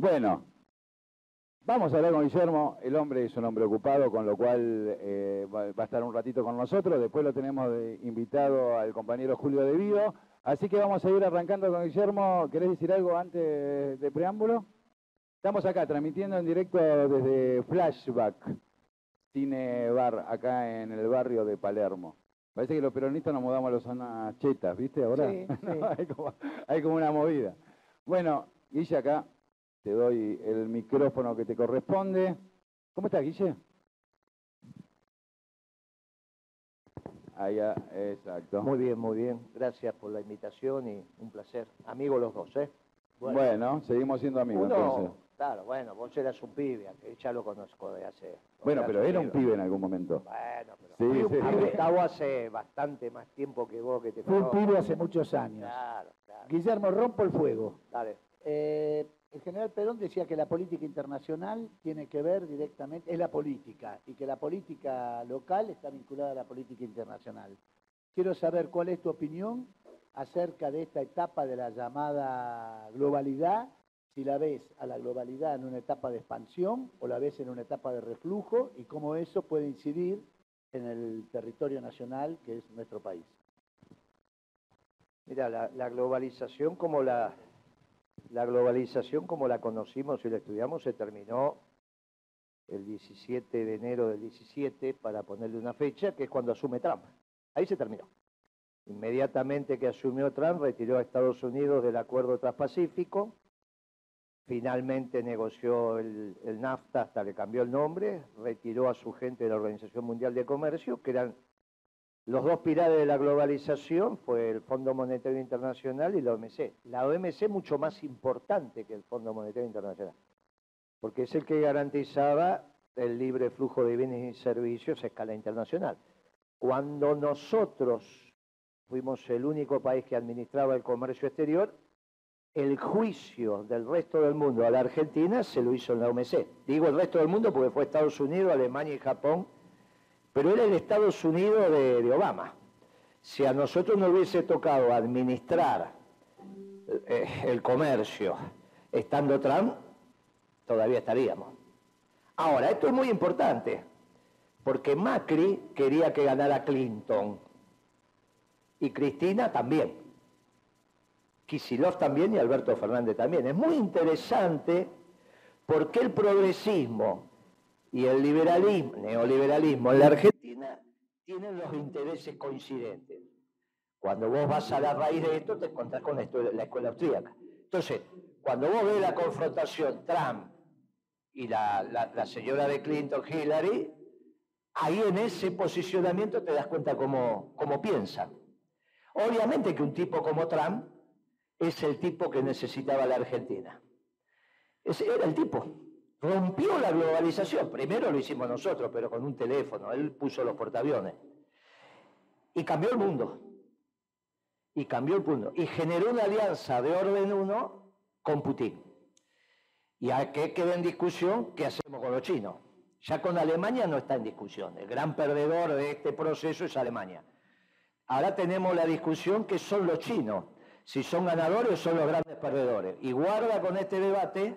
Bueno, vamos a hablar con Guillermo. El hombre es un hombre ocupado, con lo cual eh, va, a estar un ratito con nosotros. Después lo tenemos invitado al compañero Julio De Vido. Así que vamos a ir arrancando con Guillermo. ¿Querés decir algo antes de preámbulo? Estamos acá transmitiendo en directo desde Flashback, Cine Bar, acá en el barrio de Palermo. Parece que los peronistas nos mudamos a los zonas chetas, ¿viste? Ahora sí, hay, como, una movida. Bueno, Guille, acá te doy el micrófono que te corresponde. ¿Cómo estás, Guille? Allá, exacto. Muy bien, muy bien. Gracias por la invitación y un placer. Amigos los dos, ¿eh? Bueno, seguimos siendo amigos entonces. Claro, bueno, vos eras un pibe, ya lo conozco de hace... Bueno, pero era un pibe en algún momento. Bueno, pero... Sí, sí, sí. Estaba hace bastante más tiempo que vos que te Fue un pibe hace muchos años. Claro, claro. Guillermo, rompo el fuego. Dale. Eh, el general Perón decía que la política internacional tiene que ver directamente, es la política, y que la política local está vinculada a la política internacional. Quiero saber cuál es tu opinión acerca de esta etapa de la llamada globalidad si la ves a la globalidad en una etapa de expansión o la ves en una etapa de reflujo y cómo eso puede incidir en el territorio nacional que es nuestro país. Mira, la, globalización como la, la globalización como la conocimos y la estudiamos se terminó el 17 de enero del 17 para ponerle una fecha, que es cuando asume Trump. Ahí se terminó. Inmediatamente que asumió Trump, retiró a Estados Unidos del acuerdo transpacífico, finalmente negoció el, NAFTA hasta que cambió el nombre, retiró a su gente de la Organización Mundial de Comercio, que eran los dos pilares de la globalización, fue el Fondo Monetario Internacional y la OMC. La OMC mucho más importante que el Fondo Monetario Internacional, porque es el que garantizaba el libre flujo de bienes y servicios a escala internacional. Cuando nosotros fuimos el único país que administraba el comercio exterior, el juicio del resto del mundo a la Argentina se lo hizo en la OMC. Digo el resto del mundo porque fue Estados Unidos, Alemania y Japón, pero era el Estados Unidos de, Obama. Si a nosotros nos hubiese tocado administrar eh, el comercio estando Trump, todavía estaríamos. Ahora, esto es muy importante, porque Macri quería que ganara Clinton y Cristina también. Kisilov también y Alberto Fernández también. Es muy interesante porque el progresismo y el liberalismo, neoliberalismo en la Argentina tienen los intereses coincidentes. Cuando vos vas a la raíz de esto, te encontrás con la escuela austríaca. Entonces, cuando vos ves la confrontación Trump y la, señora de Clinton, Hillary, ahí en ese posicionamiento te das cuenta cómo, cómo piensan. Obviamente que un tipo como Trump es el tipo que necesitaba la Argentina. Ese era el tipo. Rompió la globalización. Primero lo hicimos nosotros, pero con un teléfono. Él puso los portaaviones. Y cambió el mundo. Y cambió el mundo. Y generó una alianza de orden uno con Putin. Y a qué queda en discusión qué hacemos con los chinos. Ya con Alemania no está en discusión. El gran perdedor de este proceso es Alemania. Ahora tenemos la discusión que son los chinos si son ganadores o son los grandes perdedores. Y guarda con este debate,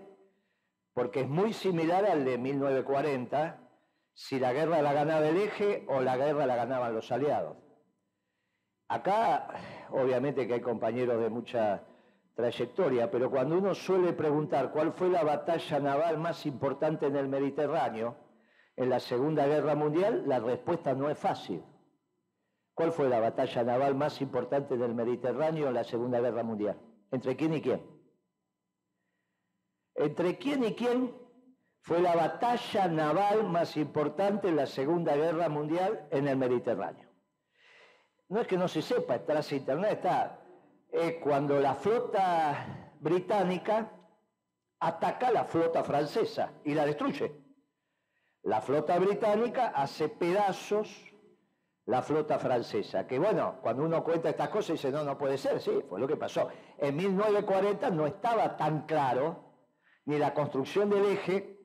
porque es muy similar al de 1940, si la guerra la ganaba el eje o la guerra la ganaban los aliados. Acá, obviamente que hay compañeros de mucha trayectoria, pero cuando uno suele preguntar cuál fue la batalla naval más importante en el Mediterráneo en la Segunda Guerra Mundial, la respuesta no es fácil. ¿Cuál fue la batalla naval más importante del Mediterráneo en la Segunda Guerra Mundial? ¿Entre quién y quién? ¿Entre quién y quién fue la batalla naval más importante en la Segunda Guerra Mundial en el Mediterráneo? No es que no se sepa, está en internet, está. Es cuando la flota británica ataca a la flota francesa y la destruye. La flota británica hace pedazos la flota francesa. Que bueno, cuando uno cuenta estas cosas dice, no, no puede ser, sí, fue lo que pasó. En 1940 no estaba tan claro ni la construcción del eje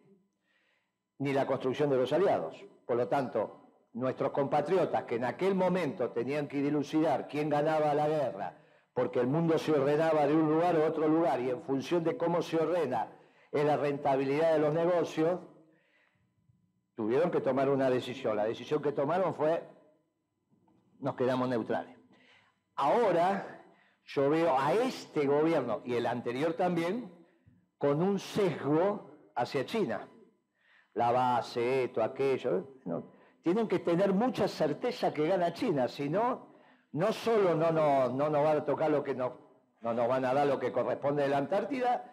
ni la construcción de los aliados. Por lo tanto, nuestros compatriotas que en aquel momento tenían que dilucidar quién ganaba la guerra, porque el mundo se ordenaba de un lugar a otro lugar y en función de cómo se ordena es la rentabilidad de los negocios, tuvieron que tomar una decisión. La decisión que tomaron fue, nos quedamos neutrales. Ahora yo veo a este gobierno y el anterior también con un sesgo hacia China. La base, esto, aquello. tienen que tener mucha certeza que gana China, si no, no solo no, no, no nos va a tocar lo que no, no nos van a dar lo que corresponde de la Antártida,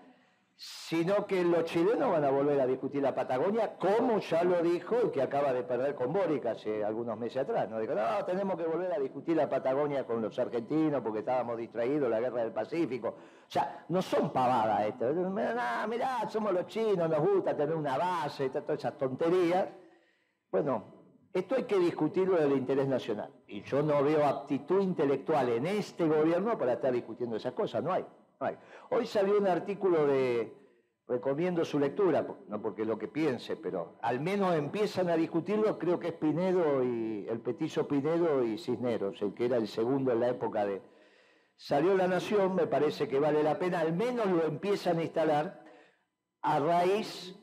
sino que los chilenos van a volver a discutir la Patagonia, como ya lo dijo el que acaba de perder con Boric hace algunos meses atrás. ¿no? Dijo, no, tenemos que volver a discutir la Patagonia con los argentinos porque estábamos distraídos, la guerra del Pacífico. O sea, no son pavadas esto. Mirá, mirá, somos los chinos, nos gusta tener una base, todas esas tonterías. Bueno, esto hay que discutirlo del interés nacional. Y yo no veo aptitud intelectual en este gobierno para estar discutiendo esas cosas, no hay. Hoy salió un artículo de, recomiendo su lectura, no porque lo que piense, pero al menos empiezan a discutirlo, creo que es Pinedo y el petizo Pinedo y Cisneros, el que era el segundo en la época de... Salió La Nación, me parece que vale la pena, al menos lo empiezan a instalar a raíz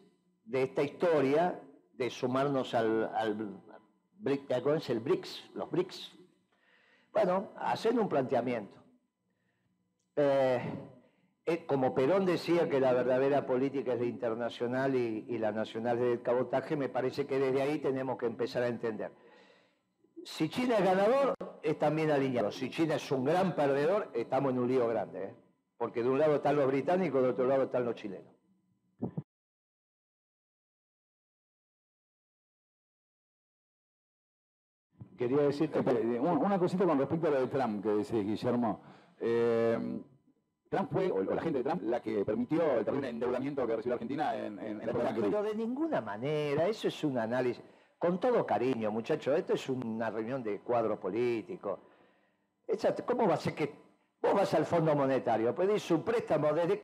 de esta historia de sumarnos al, al, el BRICS, los BRICS. Bueno, hacen un planteamiento. Eh, eh, como Perón decía que la verdadera política es la internacional y, la nacional es el cabotaje, me parece que desde ahí tenemos que empezar a entender. Si China es ganador, es también alineado. Si China es un gran perdedor, estamos en un lío grande. ¿eh? Porque de un lado están los británicos, de otro lado están los chilenos. Quería decirte una cosita con respecto a lo de Trump que decís, Guillermo. Eh, Trump fue, o, la gente de Trump, la que permitió el terrible endeudamiento que recibió Argentina en, en, la época Pero de ninguna manera, eso es un análisis. Con todo cariño, muchachos, esto es una reunión de cuadro político. ¿Cómo va a ser que vos vas al Fondo Monetario, pedís un préstamo desde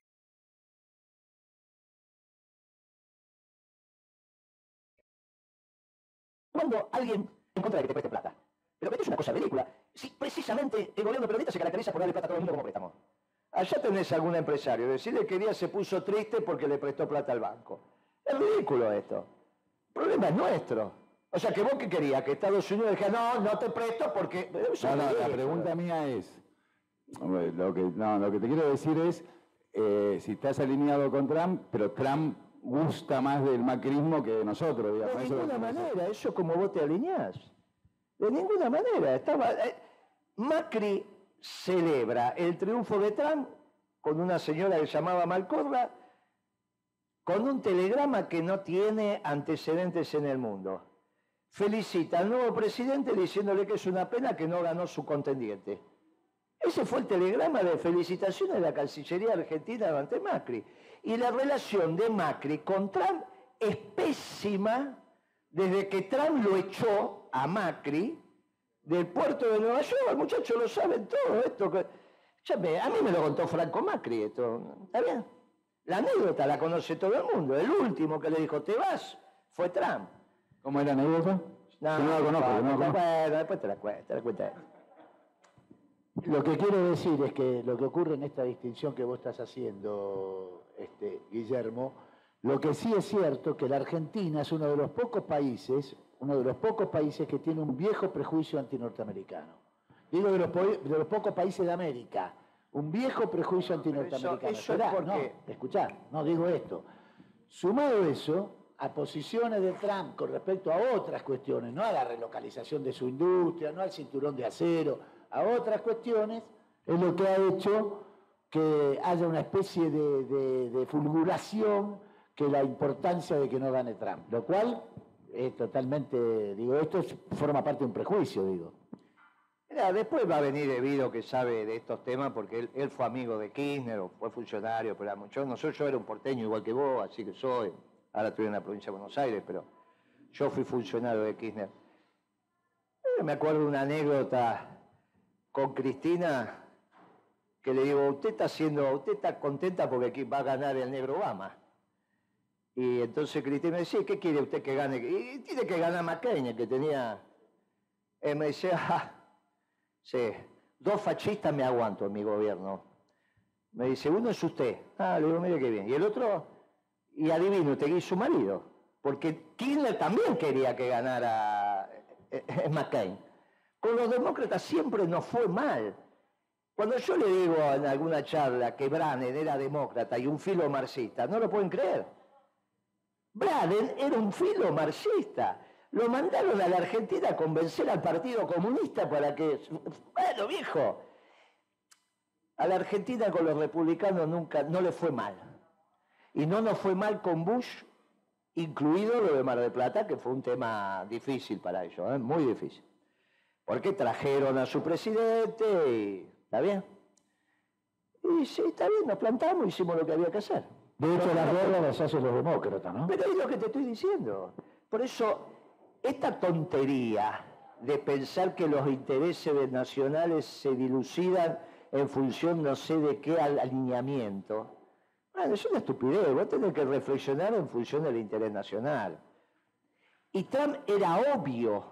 cuando alguien encuentra que te preste plata. Pero esto es una cosa ridícula. Si precisamente el gobierno peronista se caracteriza por darle plata a todo el mundo como préstamo. Allá tenés algún empresario, decirle que día se puso triste porque le prestó plata al banco. Es ridículo esto. El problema es nuestro. O sea, que vos qué querías, que Estados Unidos dijera, no, no te presto porque... No, no, la pregunta mía es, lo que, no, lo que te quiero decir es, eh, si estás alineado con Trump, pero Trump gusta más del macrismo que de nosotros, digamos. De ninguna manera, eso como vos te alineás. De ninguna manera. Estaba, eh, Macri celebra el triunfo de Trump con una señora que se llamaba Malcorda, con un telegrama que no tiene antecedentes en el mundo. Felicita al nuevo presidente diciéndole que es una pena que no ganó su contendiente. Ese fue el telegrama de felicitación de la Cancillería Argentina ante Macri. Y la relación de Macri con Trump es pésima desde que Trump lo echó a Macri del puerto de Nueva York, el muchacho lo saben todo esto. a mí me lo contó Franco Macri esto, ¿está bien? La anécdota la conoce todo el mundo. El último que le dijo, te vas, fue Trump. ¿Cómo era la anécdota? No, no la conozco. No, no, bueno, después te la cuento, te la cuento. Lo que quiero decir es que lo que ocurre en esta distinción que vos estás haciendo, este, Guillermo, lo que sí es cierto que la Argentina es uno de los pocos países, uno de los pocos países que tiene un viejo prejuicio antinorteamericano. Digo de los, de los pocos países de América, un viejo prejuicio antinorteamericano. Eso, eso es porque... no, escuchá, no digo esto. Sumado eso a posiciones de Trump con respecto a otras cuestiones, no a la relocalización de su industria, no al cinturón de acero, a otras cuestiones, es lo que ha hecho que haya una especie de, de fulguración que la importancia de que no gane Trump, lo cual es totalmente, digo, esto forma parte de un prejuicio, digo. después va a venir debido que sabe de estos temas porque él, fue amigo de Kirchner fue funcionario, pero mucho, no soy, yo era un porteño igual que vos, así que soy, ahora estoy en la provincia de Buenos Aires, pero yo fui funcionario de Kirchner. Eh, me acuerdo una anécdota con Cristina que le digo, usted está haciendo, usted está contenta porque va a ganar el negro Obama. Y entonces Cristina me decía, ¿qué quiere usted que gane? Y tiene que ganar McCain, que tenía... Y me decía, ah, sí, dos fascistas me aguanto en mi gobierno. Me dice, uno es usted. Ah, le digo, mire qué bien. Y el otro, Y adivino, usted su marido, porque Kirchner también quería que ganara eh, eh, McCain. Con los demócratas siempre nos fue mal. Cuando yo le digo en alguna charla que Brannen era demócrata y un filo marxista, no lo pueden creer. Brannen era un filo marxista. Lo mandaron a la Argentina a convencer al Partido Comunista para que... Bueno, viejo, a la Argentina con los republicanos nunca, no le fue mal. Y no nos fue mal con Bush, incluido lo de Mar del Plata, que fue un tema difícil para ellos, ¿eh? muy difícil. Porque trajeron a su presidente y... ¿Está bien? Y sí, está bien, nos plantamos, hicimos lo que había que hacer. De hecho, la guerra las hacen los demócratas, ¿no? Pero es lo que te estoy diciendo. Por eso, esta tontería de pensar que los intereses nacionales se dilucidan en función no sé de qué alineamiento. Bueno, es una estupidez, vos tenés que reflexionar en función del interés nacional. Y Trump era obvio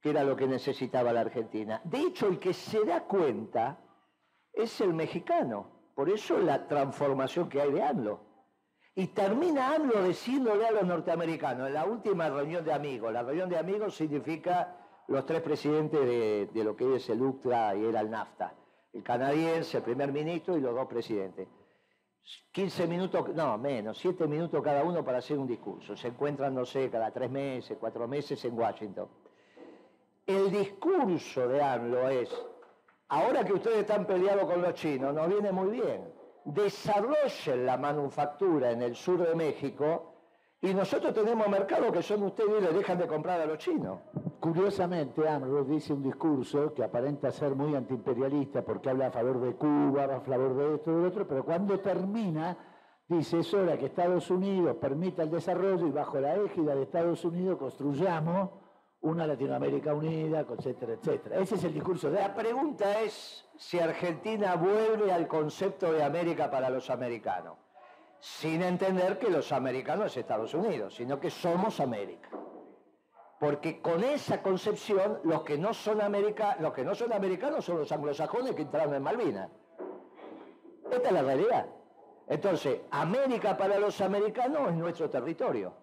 que era lo que necesitaba la Argentina. De hecho, el que se da cuenta es el mexicano. Por eso la transformación que hay de AMLO. Y termina AMLO diciéndole a los norteamericanos, en la última reunión de amigos, la reunión de amigos significa los tres presidentes de, lo que es el UCTRA y era el NAFTA el canadiense, el primer ministro y los dos presidentes. 15 minutos, no, menos, 7 minutos cada uno para hacer un discurso. Se encuentran, no sé, cada tres meses, cuatro meses en Washington. El discurso de AMLO es, ahora que ustedes están peleados con los chinos, nos viene muy bien. Desarrollen la manufactura en el sur de México y nosotros tenemos mercados que son ustedes y le dejan de comprar a los chinos. Curiosamente, AMLO dice un discurso que aparenta ser muy antiimperialista porque habla a favor de Cuba, a favor de esto y de otro, pero cuando termina dice es hora que Estados Unidos permita el desarrollo y bajo la égida de Estados Unidos construyamos una Latinoamérica unida, etcétera, etcétera. Ese es el discurso de... La pregunta es si Argentina vuelve al concepto de América para los americanos sin entender que los americanos es Estados Unidos, sino que somos América. Porque con esa concepción, los que no son, los que no son americanos son los anglosajones que entraron en Malvinas. Esta es la realidad. Entonces, América para los americanos es nuestro territorio.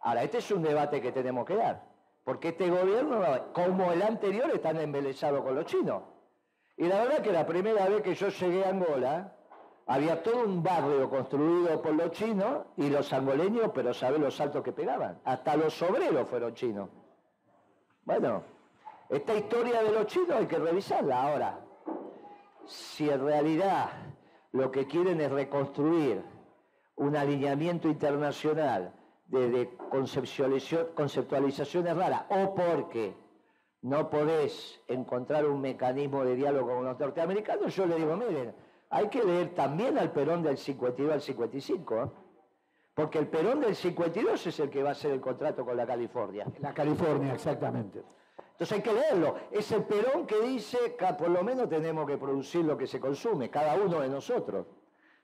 Ahora, este es un debate que tenemos que dar. Porque este gobierno, como el anterior, están embelesados con los chinos. Y la verdad que la primera vez que yo llegué a Angola, había todo un barrio construido por los chinos y los angoleños, pero sabe los saltos que pegaban. Hasta los obreros fueron chinos. Bueno, esta historia de los chinos hay que revisarla ahora. Si en realidad lo que quieren es reconstruir un alineamiento internacional de, conceptualizaciones raras o porque no podés encontrar un mecanismo de diálogo con los norteamericanos, yo le digo, miren, hay que leer también al Perón del 52 al 55, ¿eh? porque el Perón del 52 es el que va a hacer el contrato con la California. La California, exactamente. Entonces hay que leerlo. Es el Perón que dice que por lo menos tenemos que producir lo que se consume, cada uno de nosotros.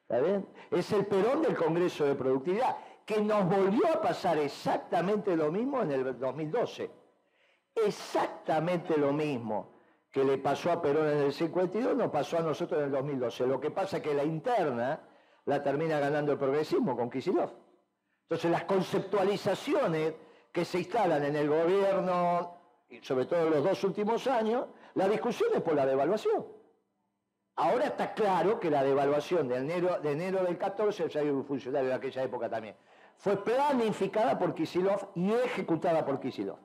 ¿Está bien? Es el Perón del Congreso de Productividad, que nos volvió a pasar exactamente lo mismo en el 2012. Exactamente lo mismo que le pasó a Perón en el 52 nos pasó a nosotros en el 2012. Lo que pasa es que la interna la termina ganando el progresismo con Kisilov. Entonces las conceptualizaciones que se instalan en el gobierno, sobre todo en los dos últimos años, la discusión es por la devaluación. Ahora está claro que la devaluación de enero, de enero del 14, ya hay un funcionario de aquella época también, fue planificada por Kisilov y ejecutada por Kisilov,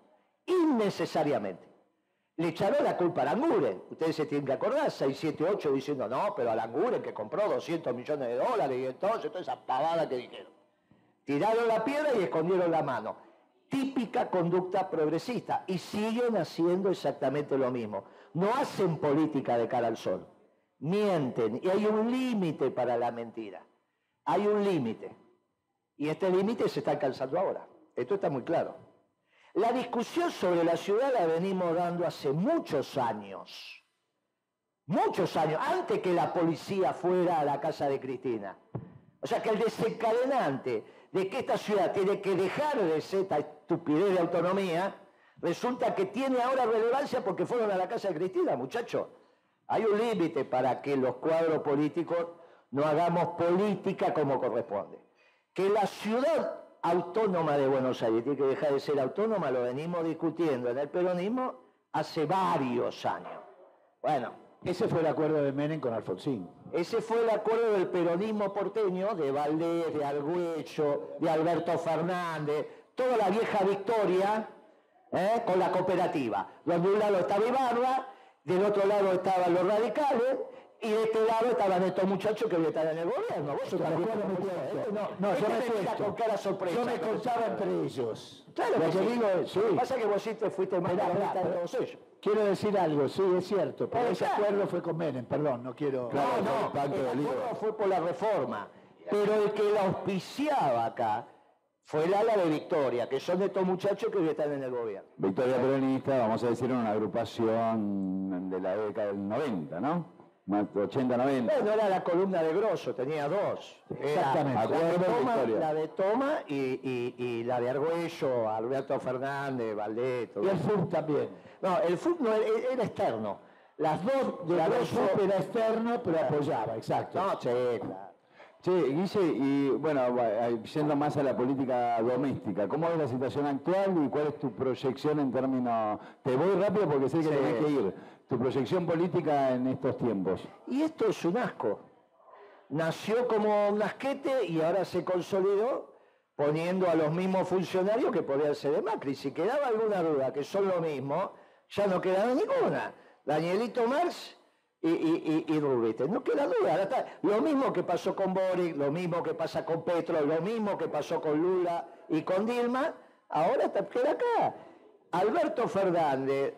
innecesariamente. Le echaron la culpa a Languren. Ustedes se tienen que acordar, 678 diciendo, no, pero a Languren que compró 200 millones de dólares y entonces toda esa pavada que dijeron. Tiraron la piedra y escondieron la mano. Típica conducta progresista. Y siguen haciendo exactamente lo mismo. No hacen política de cara al sol. Mienten. Y hay un límite para la mentira. Hay un límite. Y este límite se está alcanzando ahora. Esto está muy claro. La discusión sobre la ciudad la venimos dando hace muchos años. Muchos años, antes que la policía fuera a la casa de Cristina. O sea que el desencadenante de que esta ciudad tiene que dejar de ser esta estupidez de autonomía, resulta que tiene ahora relevancia porque fueron a la casa de Cristina, muchachos. Hay un límite para que los cuadros políticos no hagamos política como corresponde. Que la ciudad autónoma de Buenos Aires tiene que dejar de ser autónoma, lo venimos discutiendo en el peronismo hace varios años. Bueno, ese fue el acuerdo de Menem con Alfonsín. Ese fue el acuerdo del peronismo porteño, de Valdés, de Argüello, de Alberto Fernández, toda la vieja victoria ¿eh? con la cooperativa, donde un lado estaba Ibarra, del otro lado estaban los radicales, y de este lado estaban estos muchachos que hoy están en el gobierno. Vos no, no, yo me con cara sorpresa. Yo me contaba entre ellos. Claro lo que digo es, sí. Pasa que vos sí te fuiste más de todos ellos. Quiero decir algo, sí, es cierto, pero ese acuerdo fue con Menem, perdón, no quiero... no, no, el acuerdo fue por la reforma, pero el que la auspiciaba acá fue el ala de Victoria, que son de estos muchachos que hoy están en el gobierno. Victoria Peronista, vamos a decir, una agrupación de la década del 90, ¿no? 80, 90. No era la columna de Grosso, tenía dos. Exactamente. la, de Toma, la de Toma y, la de Argüello, Alberto Fernández, Valdés. Y el FUC también. No, el FUC no, era externo. Las dos de la FUC era externo, pero apoyaba, exacto. No, sí, claro. Sí, Guille, y bueno, yendo más a la política doméstica, ¿cómo es la situación actual y cuál es tu proyección en términos... Te voy rápido porque sé que tenés que ir. Tu proyección política en estos tiempos. Y esto es un asco. Nació como un asquete y ahora se consolidó poniendo a los mismos funcionarios que podían ser de Macri. Si quedaba alguna duda que son lo mismo, ya no quedaba ninguna. Danielito Marx y, y, y, No queda duda. Lo mismo que pasó con Boric, lo mismo que pasa con Petro, lo mismo que pasó con Lula y con Dilma, ahora queda acá. Alberto Fernández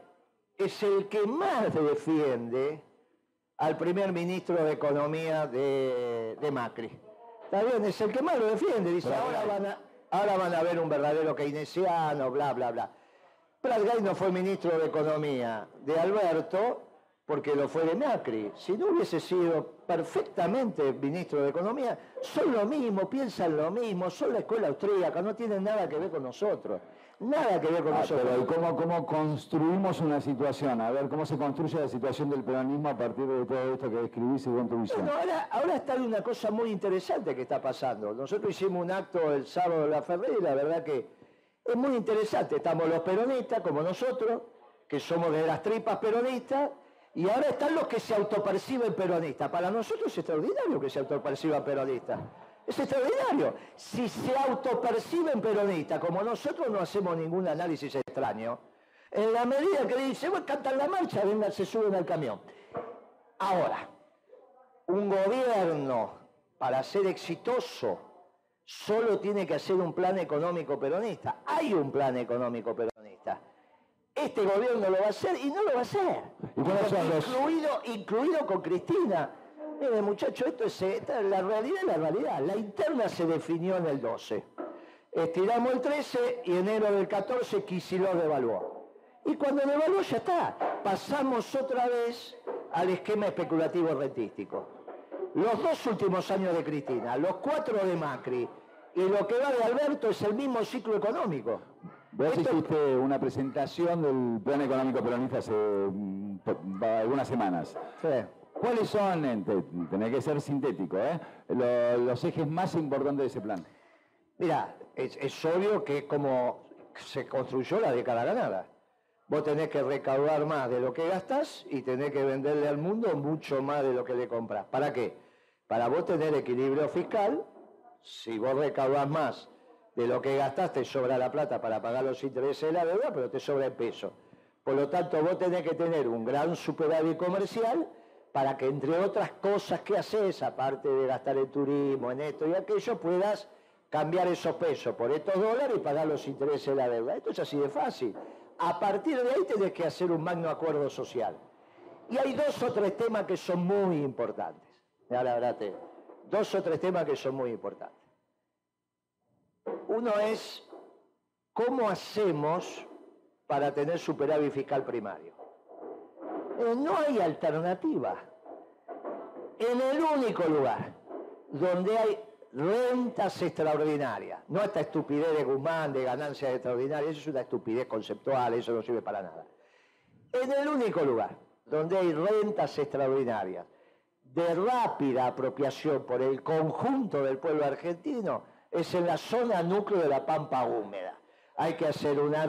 es el que más defiende al primer ministro de Economía de, Macri. Está bien, es el que más lo defiende. Dice, ahora van, a, ahora van a ver un verdadero keynesiano, bla, bla, bla. Prat no fue ministro de Economía de Alberto porque lo fue de Macri. Si no hubiese sido perfectamente ministro de Economía, son lo mismo, piensan lo mismo, son la escuela austríaca, no tienen nada que ver con nosotros. Nada que ver con ah, nosotros. Pero cómo, cómo construimos una situación? A ver, ¿cómo se construye la situación del peronismo a partir de todo esto que describís según tu visión? Bueno, ahora, ahora está una cosa muy interesante que está pasando. Nosotros hicimos un acto el sábado de la Ferrer y la verdad que es muy interesante. Estamos los peronistas, como nosotros, que somos de las tripas peronistas, y ahora están los que se autoperciben peronistas. Para nosotros es extraordinario que se autoperciban peronistas. Es extraordinario. Si se autoperciben peronistas, como nosotros no hacemos ningún análisis extraño, en la medida que dicen, bueno, cantan la marcha, vengan, se suben al camión. Ahora, un gobierno, para ser exitoso, solo tiene que hacer un plan económico peronista. Hay un plan económico peronista. Este gobierno lo va a hacer y no lo va a hacer. incluido, incluido con Cristina. Mire, muchacho, esto es la realidad es la realidad. La interna se definió en el 12. Estiramos el 13 y enero del 14 Kicillof devaluó. Y cuando devaluó ya está. Pasamos otra vez al esquema especulativo rentístico. Los dos últimos años de Cristina, los cuatro de Macri y lo que va de Alberto es el mismo ciclo económico. Vos hiciste una presentación del plan económico peronista hace mm, algunas semanas. Sí. ¿Cuáles son, tenés que ser sintético, ¿eh? los, ejes más importantes de ese plan? Mira, es, obvio que es como se construyó la década ganada. Vos tenés que recaudar más de lo que gastas y tenés que venderle al mundo mucho más de lo que le compras. ¿Para qué? Para vos tener equilibrio fiscal, si vos recaudás más de lo que gastaste sobra la plata para pagar los intereses de la deuda, pero te sobra el peso. Por lo tanto, vos tenés que tener un gran superávit comercial para que, entre otras cosas que haces, aparte de gastar en turismo, en esto y aquello, puedas cambiar esos pesos por estos dólares y pagar los intereses de la deuda. Esto es así de fácil. A partir de ahí tenés que hacer un magno acuerdo social. Y hay dos o tres temas que son muy importantes. Ahora, ahora te, dos o tres temas que son muy importantes. Uno es cómo hacemos para tener superávit fiscal primario. Eh, no hay alternativa. En el único lugar donde hay rentas extraordinarias, no esta estupidez de Guzmán de ganancias extraordinarias, eso es una estupidez conceptual, eso no sirve para nada. En el único lugar donde hay rentas extraordinarias de rápida apropiación por el conjunto del pueblo argentino, es en la zona núcleo de la pampa húmeda. Hay que hacer una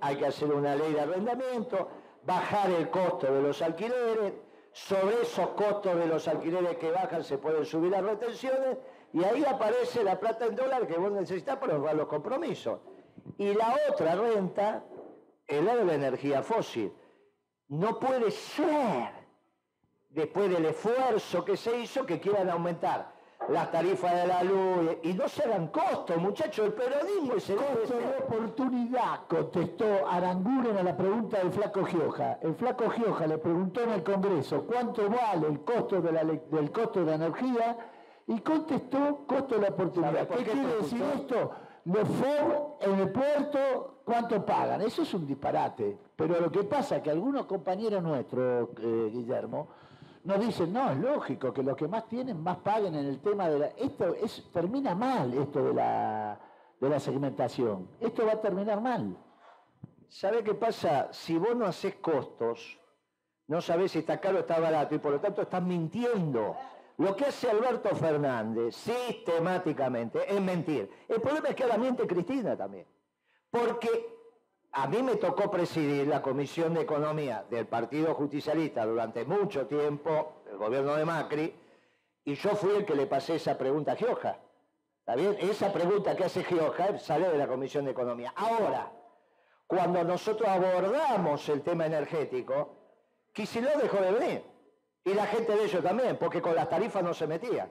hay que hacer una ley de arrendamiento, bajar el costo de los alquileres, sobre esos costos de los alquileres que bajan se pueden subir las retenciones y ahí aparece la plata en dólar que vos necesitas para honrar los compromisos. Y la otra renta es la de la energía fósil. No puede ser, después del esfuerzo que se hizo, que quieran aumentar las tarifas de la luz y no se dan costos, muchachos, el peronismo es el costo de oportunidad, contestó Aranguren a la pregunta del flaco Gioja. El flaco Gioja le preguntó en el Congreso cuánto vale el costo de la, del costo de la energía y contestó costo de la oportunidad. ¿Qué, quiere decir esto? Los FOB en el puerto, ¿cuánto pagan? Eso es un disparate. Pero lo que pasa es que algunos compañeros nuestros, eh, Guillermo, nos dicen, no, es lógico que los que más tienen más paguen en el tema de la... Esto es, termina mal, esto de la, de la segmentación. Esto va a terminar mal. ¿Sabe qué pasa? Si vos no haces costos, no sabés si está caro o está barato y por lo tanto estás mintiendo. Lo que hace Alberto Fernández sistemáticamente es mentir. El problema es que ahora miente Cristina también. Porque a mí me tocó presidir la Comisión de Economía del Partido Justicialista durante mucho tiempo, el gobierno de Macri, y yo fui el que le pasé esa pregunta a Gioja. ¿Está bien? Esa pregunta que hace Gioja sale de la Comisión de Economía. Ahora, cuando nosotros abordamos el tema energético, Kicillof dejó de venir. Y la gente de ellos también, porque con las tarifas no se metía.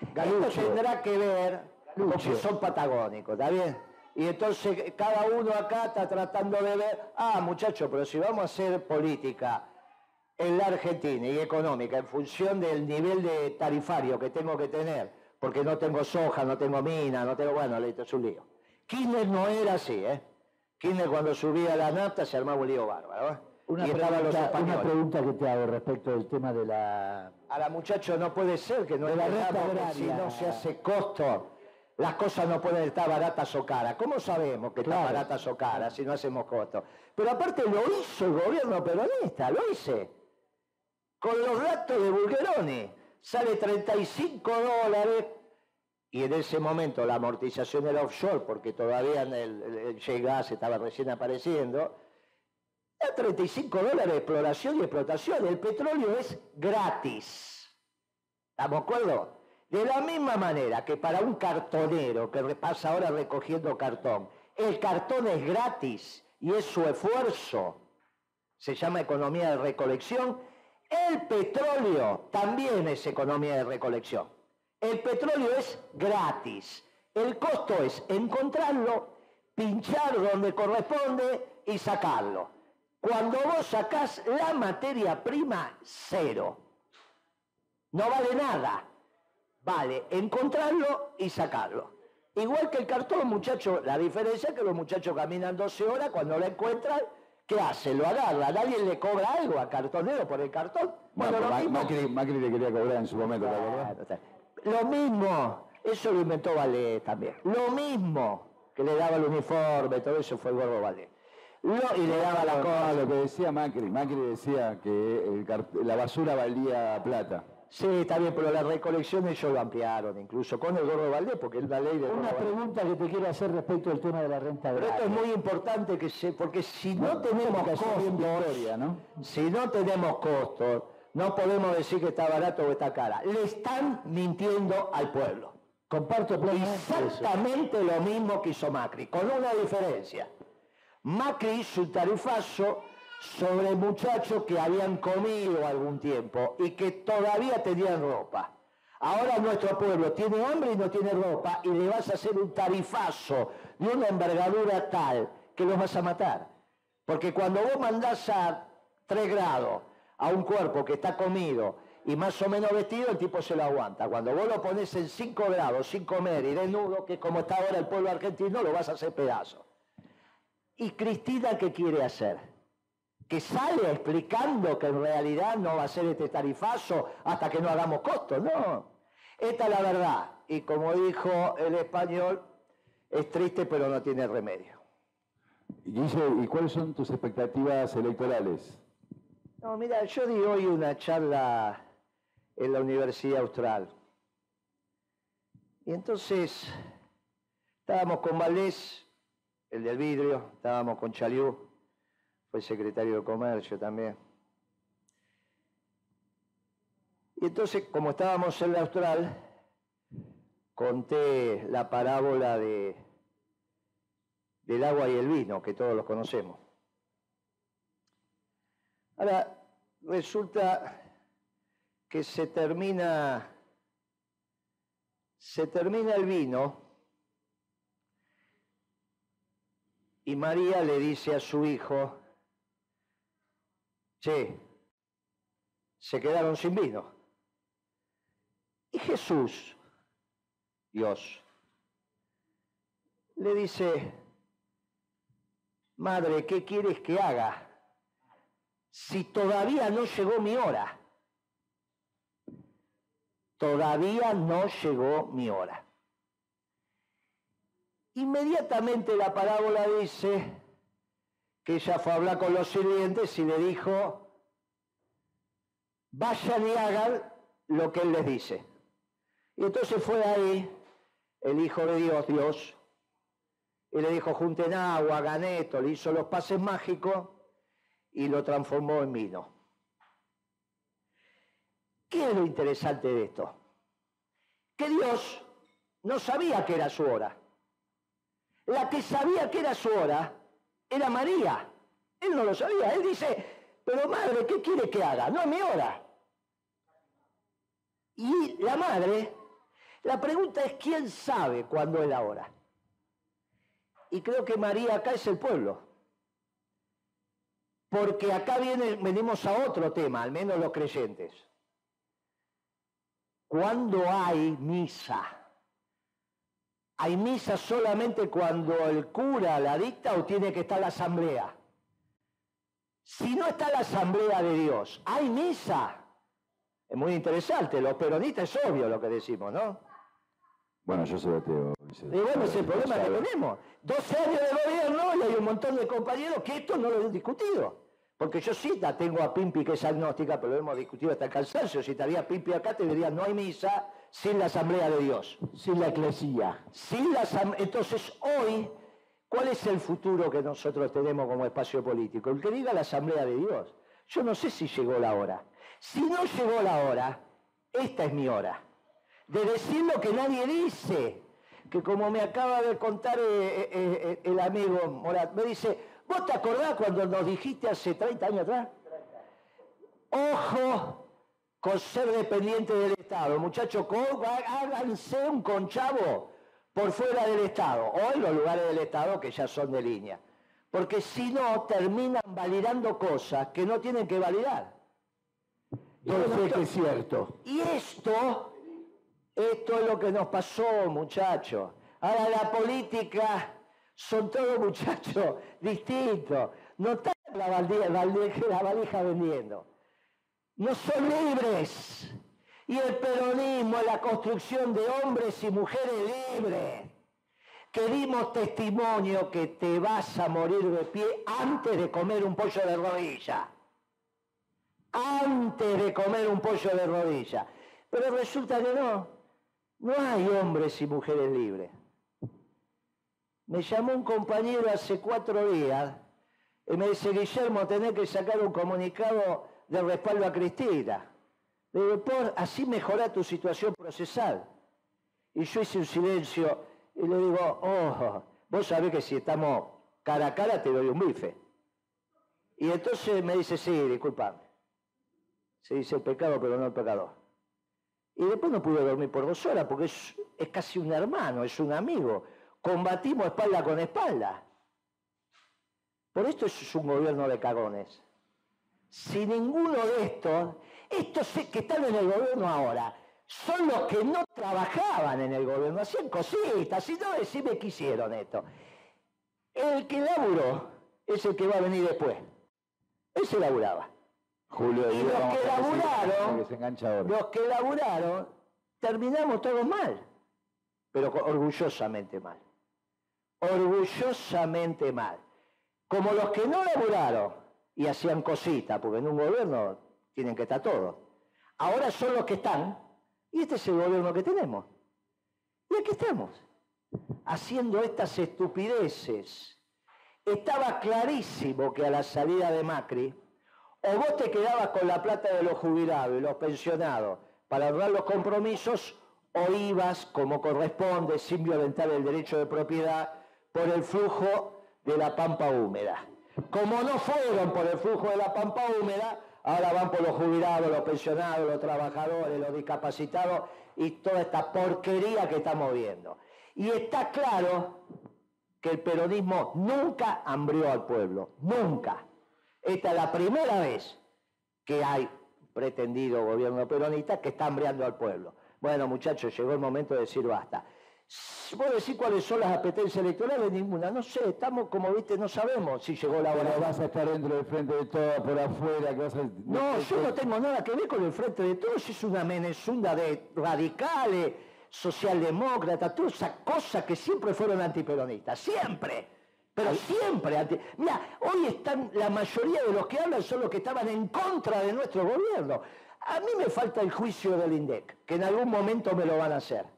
Esto tendrá que ver, porque son patagónicos, ¿está bien? Y entonces cada uno acá está tratando de ver, ah, muchachos, pero si vamos a hacer política en la Argentina y económica en función del nivel de tarifario que tengo que tener, porque no tengo soja, no tengo mina, no tengo, bueno, esto es un lío. Kirchner no era así, ¿eh? Kirchner cuando subía la nafta se armaba un lío bárbaro, ¿eh? Una, pregunta, una pregunta que te hago respecto del tema de la... A la muchacho no puede ser que no de la renta si no se hace costo las cosas no pueden estar baratas o caras. ¿Cómo sabemos que están baratas o caras si no hacemos costos? Pero aparte lo hizo el gobierno peronista, lo hice. Con los datos de Bulgeroni. Sale 35 dólares y en ese momento la amortización era offshore, porque todavía el, el, el gas estaba recién apareciendo, era 35 dólares de exploración y explotación. El petróleo es gratis. ¿Estamos de acuerdo? De la misma manera que para un cartonero que pasa ahora recogiendo cartón, el cartón es gratis y es su esfuerzo, se llama economía de recolección, el petróleo también es economía de recolección. El petróleo es gratis. El costo es encontrarlo, pinchar donde corresponde y sacarlo. Cuando vos sacás la materia prima, cero. No vale nada. Vale, encontrarlo y sacarlo. Igual que el cartón, muchachos, la diferencia es que los muchachos caminan 12 horas, cuando lo encuentran, ¿qué hace? Lo agarra, nadie le cobra algo a cartonero por el cartón. Bueno, lo mismo... Macri, le quería cobrar en su momento, Lo mismo, eso lo inventó Valdés también. Lo mismo que le daba el uniforme, todo eso fue el gorro Valdés. y le daba la cosa. Lo que decía Macri, Macri decía que la basura valía plata. Sí, está bien, pero la recolección ellos lo ampliaron, incluso con el gorro Valdés, porque es la ley de... Una pregunta que te quiero hacer respecto al tema de la renta agraria. Pero esto es muy importante, que se, porque si no, tenemos costos, ¿no? si no tenemos costos, no podemos decir que está barato o está cara. Le están mintiendo al pueblo. Comparto Exactamente lo mismo que hizo Macri, con una diferencia. Macri hizo un tarifazo sobre muchachos que habían comido algún tiempo y que todavía tenían ropa. Ahora nuestro pueblo tiene hambre y no tiene ropa y le vas a hacer un tarifazo de una envergadura tal que los vas a matar. Porque cuando vos mandás a 3 grados a un cuerpo que está comido y más o menos vestido, el tipo se lo aguanta. Cuando vos lo pones en 5 grados sin comer y desnudo, que como está ahora el pueblo argentino, lo vas a hacer pedazo. ¿Y Cristina qué quiere hacer? Que sale explicando que en realidad no va a ser este tarifazo hasta que no hagamos costos, no. Esta es la verdad. Y como dijo el español, es triste pero no tiene remedio. ¿y cuáles son tus expectativas electorales? No, mira, yo di hoy una charla en la Universidad Austral. Y entonces Estábamos con Valdés, el del vidrio, estábamos con Chaliú, fue secretario de Comercio también. Y entonces, como estábamos en la Austral, conté la parábola de, del agua y el vino, que todos los conocemos. Ahora, resulta que se termina, se termina el vino y María le dice a su hijo, se quedaron sin vino. Y Jesús, Dios, le dice, madre, ¿qué quieres que haga? Si todavía no llegó mi hora todavía no llegó mi hora. Inmediatamente la parábola dice que ella fue a hablar con los sirvientes y le dijo, vayan y hagan lo que él les dice. Y entonces fue ahí el Hijo de Dios, Dios, y le dijo, junten agua, hagan esto, le hizo los pases mágicos y lo transformó en vino. ¿Qué es lo interesante de esto? Que Dios no sabía que era su hora. La que sabía que era su hora era María. Él no lo sabía. Él dice, pero madre, ¿qué quiere que haga? No es mi hora. Y la madre, la pregunta es, ¿quién sabe cuándo es la hora? Y creo que María acá es el pueblo. Porque acá viene, venimos a otro tema, al menos los creyentes. ¿Cuándo hay misa? ¿Hay misa solamente cuando el cura la dicta o tiene que estar la asamblea? Si no está la asamblea de Dios, ¿hay misa? Es muy interesante, los peronistas es obvio lo que decimos, ¿no? Bueno, yo soy ateo. Y bueno, es el problema que tenemos. 12 años de gobierno y hay un montón de compañeros que esto no lo han discutido. Porque yo sí la tengo a Pimpi que es agnóstica, pero lo hemos discutido hasta el cansancio. Si estaría Pimpi acá, te diría, no hay misa sin la asamblea de Dios. Sin la eclesía. Sin la Entonces, hoy, ¿cuál es el futuro que nosotros tenemos como espacio político? El que diga la asamblea de Dios. Yo no sé si llegó la hora. Si no llegó la hora, esta es mi hora. De decir lo que nadie dice. Que como me acaba de contar eh, eh, eh, el amigo Morat, me dice, ¿Vos te acordás cuando nos dijiste hace 30 años atrás? Ojo con ser dependiente del Estado. Muchachos, háganse un conchavo por fuera del Estado o en los lugares del Estado que ya son de línea. Porque si no, terminan validando cosas que no tienen que validar. Sé que es cierto. Y esto, esto es lo que nos pasó, muchachos. Ahora la política son todos muchachos distintos. No están la valija, la valija vendiendo. No son libres. Y el peronismo es la construcción de hombres y mujeres libres. Que dimos testimonio que te vas a morir de pie antes de comer un pollo de rodilla. Antes de comer un pollo de rodilla. Pero resulta que no. No hay hombres y mujeres libres. Me llamó un compañero hace cuatro días y me dice, Guillermo, tenés que sacar un comunicado de respaldo a Cristina. Le digo, por así mejora tu situación procesal. Y yo hice un silencio y le digo, oh, vos sabés que si estamos cara a cara te doy un bife. Y entonces me dice, sí, disculpame. Se dice el pecado, pero no el pecador. Y después no pude dormir por dos horas porque es, es casi un hermano, es un amigo combatimos espalda con espalda. Por esto es un gobierno de cagones. Si ninguno de estos, estos que están en el gobierno ahora, son los que no trabajaban en el gobierno, hacían cositas, si no decime qué hicieron esto. El que laburó es el que va a venir después. Ese laburaba. Julio y los que laburaron, los que laburaron, terminamos todos mal, pero orgullosamente mal orgullosamente mal. Como los que no laburaron y hacían cositas, porque en un gobierno tienen que estar todos. Ahora son los que están, y este es el gobierno que tenemos. Y aquí estamos. haciendo estas estupideces. Estaba clarísimo que a la salida de Macri, o vos te quedabas con la plata de los jubilados y los pensionados para honrar los compromisos, o ibas como corresponde, sin violentar el derecho de propiedad, por el flujo de la pampa húmeda. Como no fueron por el flujo de la pampa húmeda, ahora van por los jubilados, los pensionados, los trabajadores, los discapacitados y toda esta porquería que estamos viendo. Y está claro que el peronismo nunca hambrió al pueblo, nunca. Esta es la primera vez que hay pretendido gobierno peronista que está hambriando al pueblo. Bueno, muchachos, llegó el momento de decir basta. ¿Puedo decir cuáles son las apetencias electorales? Ninguna. No sé, estamos como viste, no sabemos si llegó la hora. vas a estar dentro del frente de todo, por afuera, que vas a... No, yo no tengo nada que ver con el frente de todos, es una menezunda de radicales, socialdemócratas, toda esa cosa que siempre fueron antiperonistas, siempre. Pero siempre. Anti... Mira, hoy están, la mayoría de los que hablan son los que estaban en contra de nuestro gobierno. A mí me falta el juicio del INDEC, que en algún momento me lo van a hacer.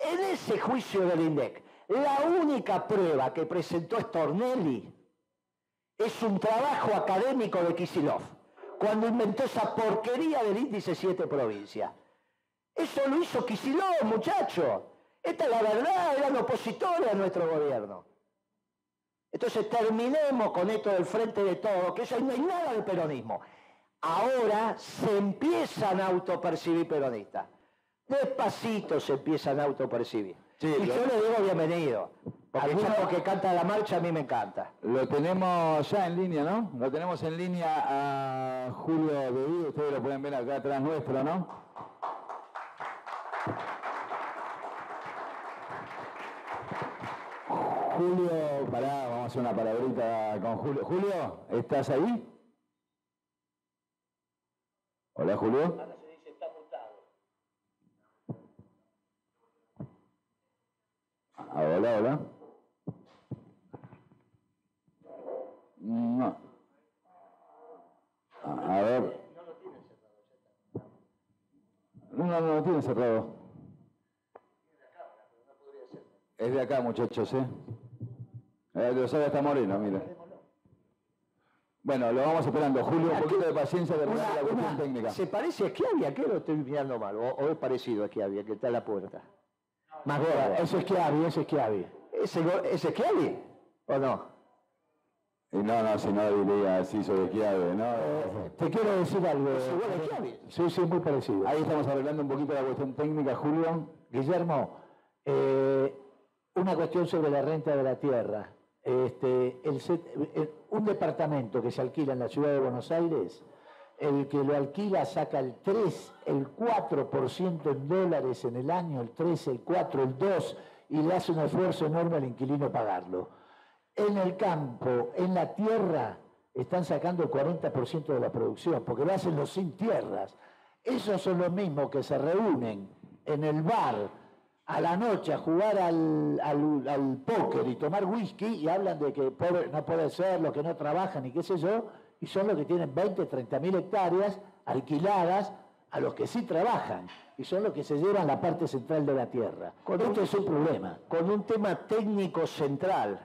En ese juicio del INDEC, la única prueba que presentó Stornelli es un trabajo académico de Kisilov, cuando inventó esa porquería del índice 7 provincia. Eso lo hizo Kisilov, muchacho. Esta es la verdad, eran opositores a nuestro gobierno. Entonces terminemos con esto del frente de todo, que eso no hay nada de peronismo. Ahora se empiezan a autopercibir peronistas. Despacito se empiezan a autopercibir. y yo le digo bienvenido. Porque el que canta la marcha a mí me encanta. Lo tenemos ya en línea, ¿no? Lo tenemos en línea a Julio Bebido. Ustedes lo pueden ver acá atrás nuestro, ¿no? Julio, pará, vamos a hacer una palabrita con Julio. Julio, ¿estás ahí? Hola, Julio. Hola, hola. No. A ver. No, no, no lo tiene cerrado. Es de acá, muchachos, ¿eh? Eh, lo sabe hasta Moreno, mira. Bueno, lo vamos esperando. Julio, un poquito de paciencia de la cuestión técnica. ¿Se parece a Schiavi? qué lo estoy mirando mal? ¿O, es parecido a Schiavi, que está en la puerta? Más gordo. Eso es Schiavi, eso es Schiavi. ¿Ese, ¿Es Schiavi? ¿O no? Y no, no, si no diría así sobre Schiavi, ¿no? Eh, te quiero decir algo. ¿Es igual a Schiavi? Sí, sí, muy parecido. Ahí estamos arreglando un poquito la cuestión técnica, Julio. Guillermo, eh, una cuestión sobre la renta de la tierra. Este, un departamento que se alquila en la ciudad de Buenos Aires, el que lo alquila saca el 3, el 4% en dólares en el año, el 3, el 4, el 2, y le hace un esfuerzo enorme al inquilino pagarlo. En el campo, en la tierra, están sacando el 40% de la producción, porque lo hacen los sin tierras. Esos son los mismos que se reúnen en el bar a la noche a jugar al, al, póker y tomar whisky y hablan de que no puede ser, los que no trabajan y qué sé yo, y son los que tienen 20, 30 mil hectáreas alquiladas a los que sí trabajan y son los que se llevan la parte central de la tierra. Con Esto es un problema. Con un tema técnico central,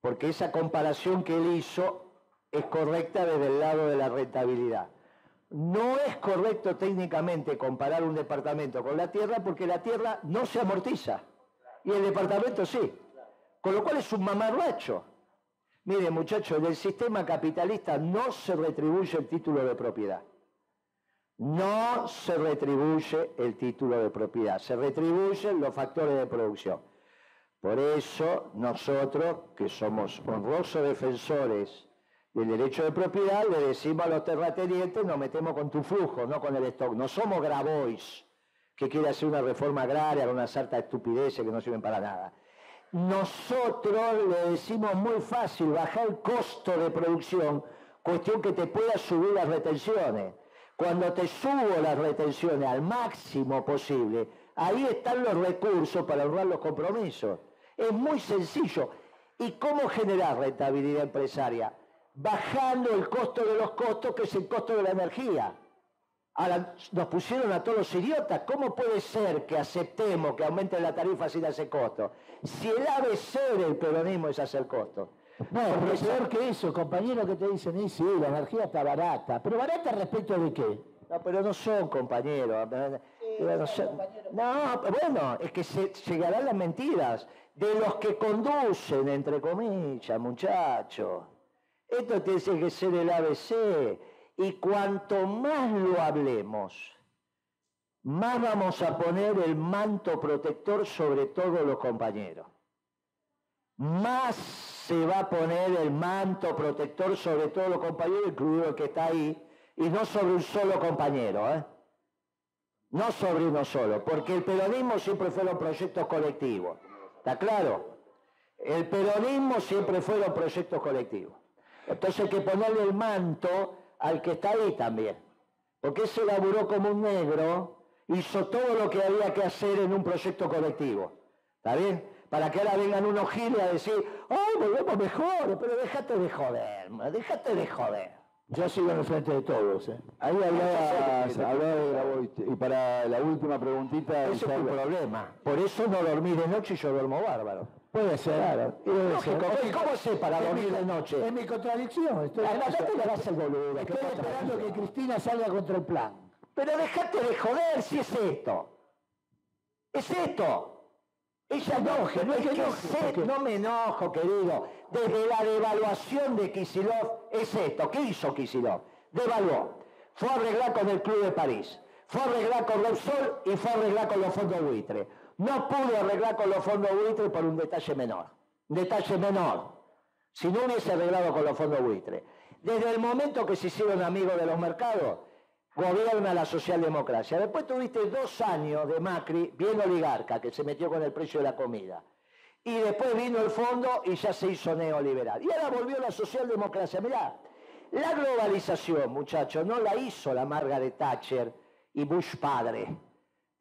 porque esa comparación que él hizo es correcta desde el lado de la rentabilidad. No es correcto técnicamente comparar un departamento con la tierra porque la tierra no se amortiza y el departamento sí. Con lo cual es un mamarracho. Mire, muchachos, en el sistema capitalista no se retribuye el título de propiedad. No se retribuye el título de propiedad, se retribuyen los factores de producción. Por eso nosotros, que somos honrosos defensores del derecho de propiedad, le decimos a los terratenientes, nos metemos con tu flujo, no con el stock. No somos Grabois, que quiere hacer una reforma agraria con una sarta de estupideces que no sirven para nada. Nosotros le decimos muy fácil bajar el costo de producción, cuestión que te pueda subir las retenciones. Cuando te subo las retenciones al máximo posible, ahí están los recursos para ahorrar los compromisos. Es muy sencillo. ¿Y cómo generar rentabilidad empresaria? bajando el costo de los costos, que es el costo de la energía. Ahora, nos pusieron a todos idiotas. ¿Cómo puede ser que aceptemos que aumente la tarifa sin hacer costo? Si el ABC del peronismo es hacer costo. No, pero peor que eso, compañeros que te dicen, y sí, la energía está barata. ¿Pero barata respecto de qué? No, pero no son compañeros. No, bueno, es que se, llegarán las mentiras de los que conducen, entre comillas, muchachos. Esto tiene que ser el ABC. Y cuanto más lo hablemos, más vamos a poner el manto protector sobre todos los compañeros. Más se va a poner el manto protector sobre todos los compañeros, incluido el que está ahí, y no sobre un solo compañero, ¿eh? No sobre uno solo, porque el peronismo siempre fueron proyectos colectivos. ¿Está claro? El peronismo siempre fueron proyectos colectivos. Entonces hay que ponerle el manto al que está ahí también. Porque ese laburó como un negro, hizo todo lo que había que hacer en un proyecto colectivo. ¿Está bien? Para que ahora vengan unos giles a decir, ¡ay, volvemos mejor! Pero déjate de joder, déjate de joder. Yo sigo en el frente de todos. ¿eh? Ahí hablabas, de Y para la última preguntita... Ese es tu problema. Por eso no dormí de noche y yo duermo bárbaro. Puede ser. Claro. ¿Cómo sé para dormir de noche? Es mi contradicción. Estoy, te le das el boludo. Estoy esperando que Cristina salga contra el plan. Pero dejate de joder si es esto. Es esto. Ella enoje, no es que no me enojo, querido. Desde la devaluación de Kisilov es esto. ¿Qué hizo Kisilov? Devaluó. Fue a arreglar con el Club de París. Fue a arreglar con Repsol y fue a arreglar con los fondos buitre. No pudo arreglar con los fondos buitre por un detalle menor. Detalle menor. Si no hubiese arreglado con los fondos buitre. Desde el momento que se hicieron amigos de los mercados, gobierna la socialdemocracia. Después tuviste dos años de Macri, bien oligarca, que se metió con el precio de la comida. Y después vino el fondo y ya se hizo neoliberal. Y ahora volvió la socialdemocracia. Mirá, la globalización, muchachos, no la hizo la Margaret Thatcher y Bush padre.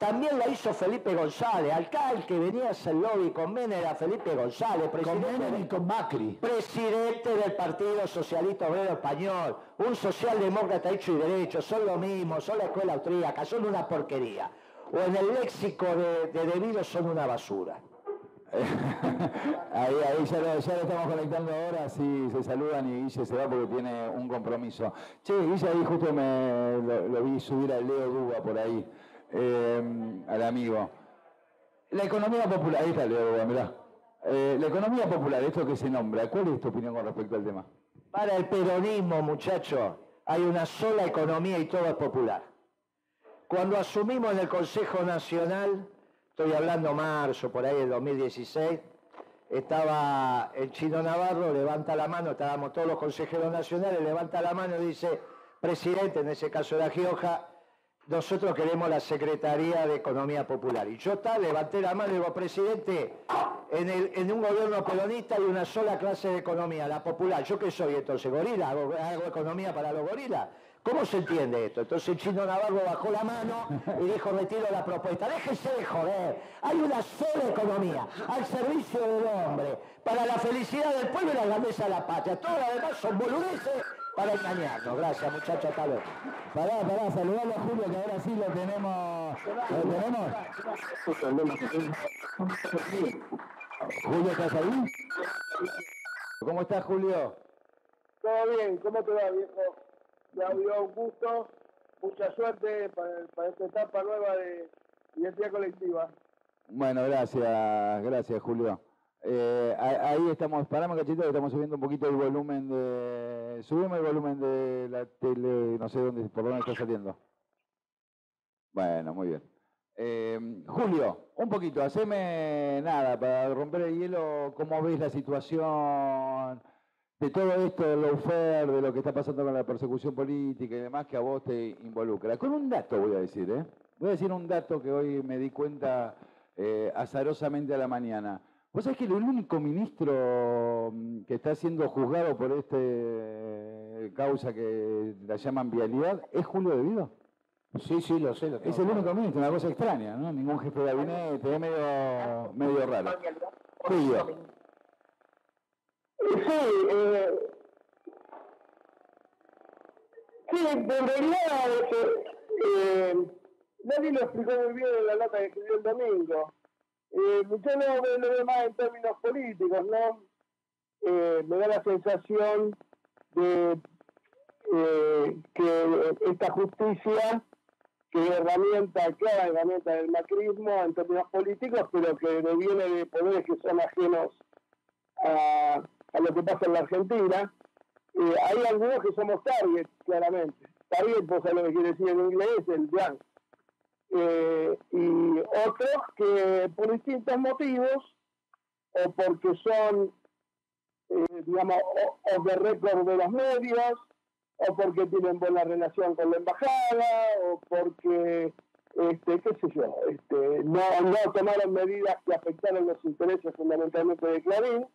También la hizo Felipe González, alcalde que venía a hacer lobby con Menem era Felipe González, presidente, y con Macri. Presidente del Partido Socialista Obrero Español, un socialdemócrata hecho y derecho, son lo mismo, son la escuela austríaca, son una porquería. O en el léxico de, de son una basura. ahí, ahí ya lo, estamos conectando ahora, sí, se saludan y Guille se va porque tiene un compromiso. Che, Guille ahí justo me lo, vi subir a Leo Duba por ahí. Eh, al amigo. La economía popular, ahí está Leo, mirá. Eh, la economía popular, esto que se nombra, ¿cuál es tu opinión con respecto al tema? Para el peronismo, muchacho, hay una sola economía y todo es popular. Cuando asumimos en el Consejo Nacional, estoy hablando marzo, por ahí del 2016, estaba el chino Navarro, levanta la mano, estábamos todos los consejeros nacionales, levanta la mano y dice, presidente, en ese caso era Gioja, nosotros queremos la Secretaría de Economía Popular. Y yo tal, levanté la mano y digo, presidente, en, un gobierno peronista hay una sola clase de economía, la popular. ¿Yo qué soy entonces? ¿Gorila? ¿Hago, economía para los gorilas? ¿Cómo se entiende esto? Entonces el chino Navarro bajó la mano y dijo, retiro la propuesta. Déjese de joder. Hay una sola economía al servicio del hombre, para la felicidad del pueblo y la grandeza de la patria. Todo lo demás son boludeces para engañarnos. Gracias, muchachos. Hasta luego. Pará, pará, saludarlo a Julio, que ahora sí lo tenemos. ¿Lo tenemos? Julio, ¿estás ahí? ¿Cómo estás, Julio? Todo bien, ¿cómo te va, viejo? Claudio, un gusto. Mucha suerte para, esta etapa nueva de identidad colectiva. Bueno, gracias, gracias, Julio. Eh, ahí estamos, paramos cachito, estamos subiendo un poquito el volumen de. Subimos el volumen de la tele, no sé dónde, por dónde está saliendo. Bueno, muy bien. Eh, Julio, un poquito, haceme nada para romper el hielo, ¿cómo ves la situación de todo esto del lawfare, de lo que está pasando con la persecución política y demás que a vos te involucra? Con un dato voy a decir, ¿eh? Voy a decir un dato que hoy me di cuenta eh, azarosamente a la mañana. ¿Vos sabés que el único ministro mm, que está siendo juzgado por esta eh, causa que la llaman vialidad es Julio De Vido? Sí, sí, lo sé. Lo es el único ministro, una cosa extraña, ¿no? Ningún jefe de gabinete, es medio, medio raro. Julio. Sí, eh, sí, en realidad Eh, Nadie lo explicó muy bien en la nota que escribió el domingo. Eh, yo lo, veo más en términos políticos, ¿no? Eh, me da la sensación de eh, que esta justicia, que es herramienta, clara herramienta del macrismo en términos políticos, pero que viene de poderes que son ajenos a, lo que pasa en la Argentina, eh, hay algunos que somos target, claramente. Target, pues a lo que quiere decir en inglés, el blanco. Eh, y otros que por distintos motivos, o porque son, eh, digamos, o, de récord de los medios, o porque tienen buena relación con la embajada, o porque, este, qué sé yo, este, no, no tomaron medidas que afectaron los intereses fundamentalmente de Clarín,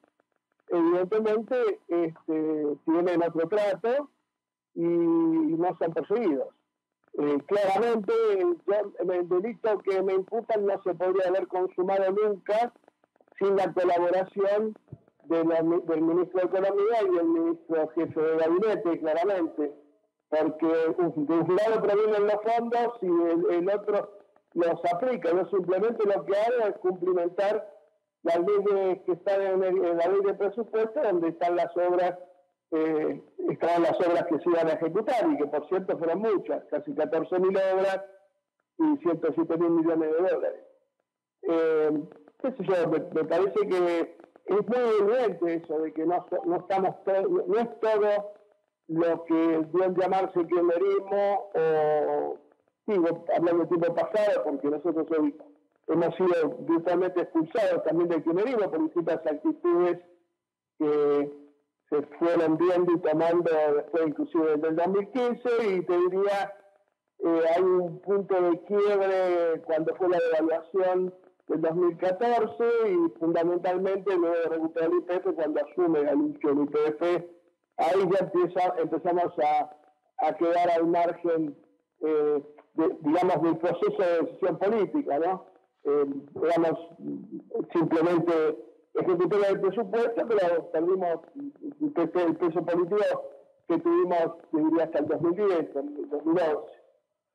evidentemente este, tienen otro trato y no son perseguidos. Eh, claramente el delito que me imputan no se podría haber consumado nunca sin la colaboración del ministro de Economía y del ministro jefe de gabinete, claramente, porque de un lado provienen los fondos y el, otro los aplica. Yo simplemente lo que hago es cumplimentar las leyes que están en, en la ley de presupuesto, donde están las obras eh, estaban las obras que se iban a ejecutar y que por cierto fueron muchas, casi 14.000 obras y 107 mil millones de dólares. Eh, me, parece que es muy evidente eso de que no, no estamos no es todo lo que deben llamarse kirchnerismo o sigo hablando del tiempo pasado porque nosotros hoy hemos sido virtualmente expulsados también del kirchnerismo por distintas actitudes que se fueron viendo y tomando después inclusive desde el 2015 y te diría eh, hay un punto de quiebre cuando fue la devaluación del 2014 y fundamentalmente luego de recuperar el IPF cuando asume el anuncio del IPF ahí ya empieza, empezamos a, a quedar al margen eh, digamos del proceso de decisión política ¿no? Eh, simplemente ejecutó el presupuesto, pero perdimos el peso político que tuvimos, diría, hasta el 2010, 2011.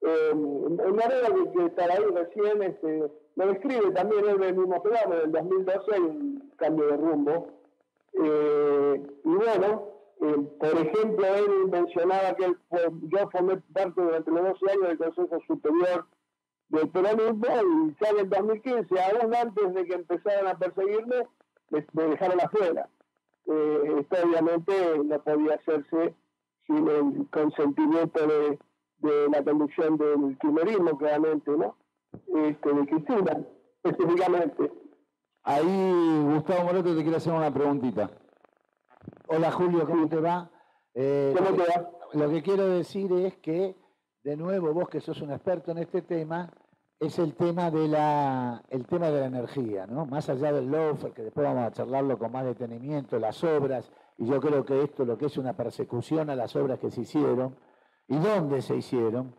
Eh, manera que, estar ahí recién este, lo describe también en el mismo programa, en el 2012 hay un cambio de rumbo. Eh, y bueno, eh, por ejemplo, él mencionaba que yo formé parte durante los 12 años del Consejo Superior del Peronismo y ya en el 2015, aún antes de que empezaran a perseguirme, me, dejaron afuera. Eh, esto obviamente no podía hacerse sin el consentimiento de, la conducción del kirchnerismo, claramente, ¿no? Este, de Cristina, específicamente. Ahí, Gustavo Moreto, te quiero hacer una preguntita. Hola, Julio, ¿cómo te va? Eh, ¿Cómo te va? Lo que quiero decir es que, de nuevo, vos que sos un experto en este tema, es el tema de la, el tema de la energía, ¿no? Más allá del loafer, que después vamos a charlarlo con más detenimiento, las obras, y yo creo que esto lo que es una persecución a las obras que se hicieron y dónde se hicieron.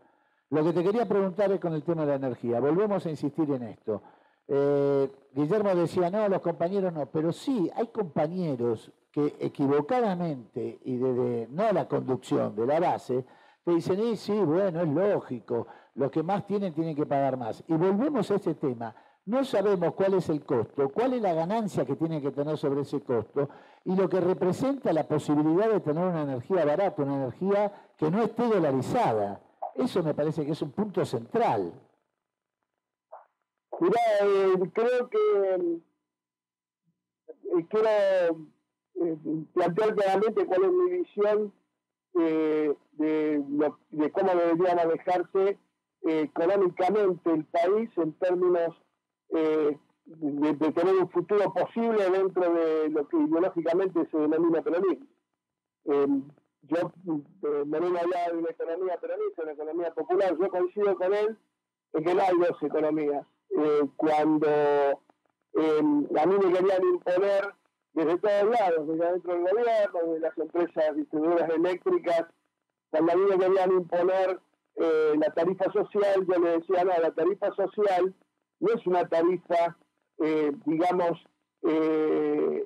Lo que te quería preguntar es con el tema de la energía. Volvemos a insistir en esto. Eh, Guillermo decía, no, los compañeros no, pero sí, hay compañeros que equivocadamente y desde no la conducción de la base, te dicen, y sí, bueno, es lógico, los que más tienen tienen que pagar más. Y volvemos a ese tema. No sabemos cuál es el costo, cuál es la ganancia que tiene que tener sobre ese costo y lo que representa la posibilidad de tener una energía barata, una energía que no esté dolarizada. Eso me parece que es un punto central. Mira, eh, creo que eh, quiero eh, plantear claramente cuál es mi visión de, de, cómo debería manejarse económicamente el país en términos eh, de, tener un futuro posible dentro de lo que ideológicamente se denomina peronismo. Eh, yo, eh, Moreno hablaba de una economía peronista, una economía popular, yo coincido con él en que no hay dos economías. Eh, cuando a mí me querían imponer desde todos lados, desde dentro del gobierno, desde las empresas distribuidoras eléctricas, cuando a mí me querían imponer eh, la tarifa social, yo le decía, no, la tarifa social no es una tarifa, eh, digamos, eh,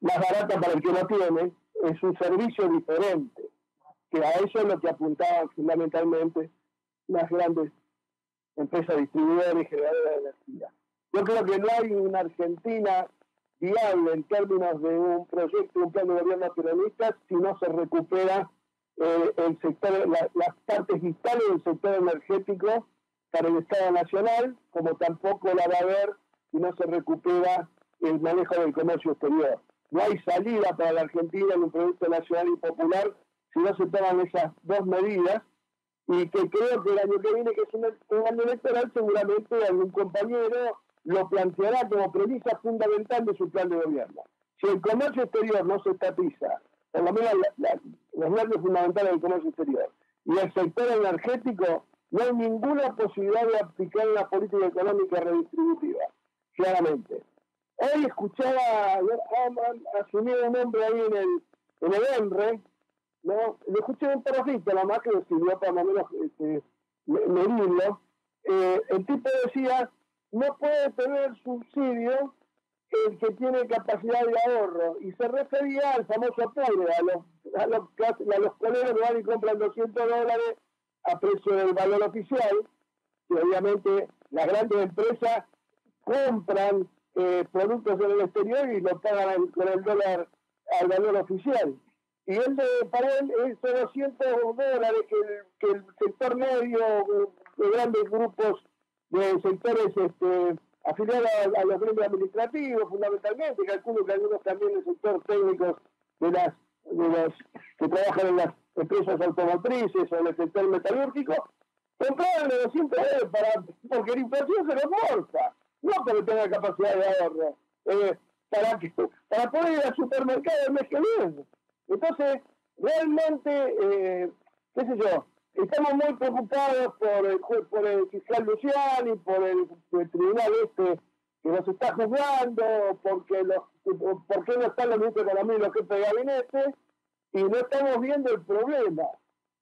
más barata para el que no tiene, es un servicio diferente, que a eso es lo que apuntaban fundamentalmente las grandes empresas distribuidoras y generadoras de energía. Yo creo que no hay una Argentina viable en términos de un proyecto, un plan de gobierno peronista, si no se recupera eh, el sector, las partes vitales del sector energético para el Estado Nacional, como tampoco la va a haber si no se recupera el manejo del comercio exterior. No hay salida para la Argentina en un proyecto nacional y popular si no se toman esas dos medidas y que creo que el año que viene, que es un, año electoral, seguramente algún compañero lo planteará como premisa fundamental de su plan de gobierno. Si el comercio exterior no se estatiza, por lo menos los grandes fundamentales del comercio exterior, y el sector energético, no hay ninguna posibilidad de aplicar una política económica redistributiva, claramente. Hoy escuchaba, ha asumido un hombre ahí en el, en el ENRE, ¿no? Lo escuché un perrojito, la más que decidió para más o menos este, medirlo. Eh, el tipo decía, no puede tener subsidio el que tiene capacidad de ahorro. Y se refería al famoso apure, a los, a los, a los que van y compran 200 dólares a precio del valor oficial, y obviamente las grandes empresas compran eh, productos en el exterior y lo pagan con el dólar al valor oficial. Y él, para él, esos 200 dólares que el, que el sector medio, de grandes grupos de sectores este, afiliados a, los gremios administrativos, fundamentalmente, calculo que algunos también del sector técnico de las, de los que trabajan en las empresas automotrices o en el sector metalúrgico, compraron de 200 dólares para, porque la inflación se forza, no porque tenga capacidad de ahorro, eh, para, que, para poder ir al supermercado el mes que viene. Entonces, realmente, eh, qué sé yo, estamos muy preocupados por el, por el fiscal Luciani, por el, tribunal este que nos está juzgando, porque los, por qué no están los ministros de Economía y los jefes de gabinete, y no estamos viendo el problema.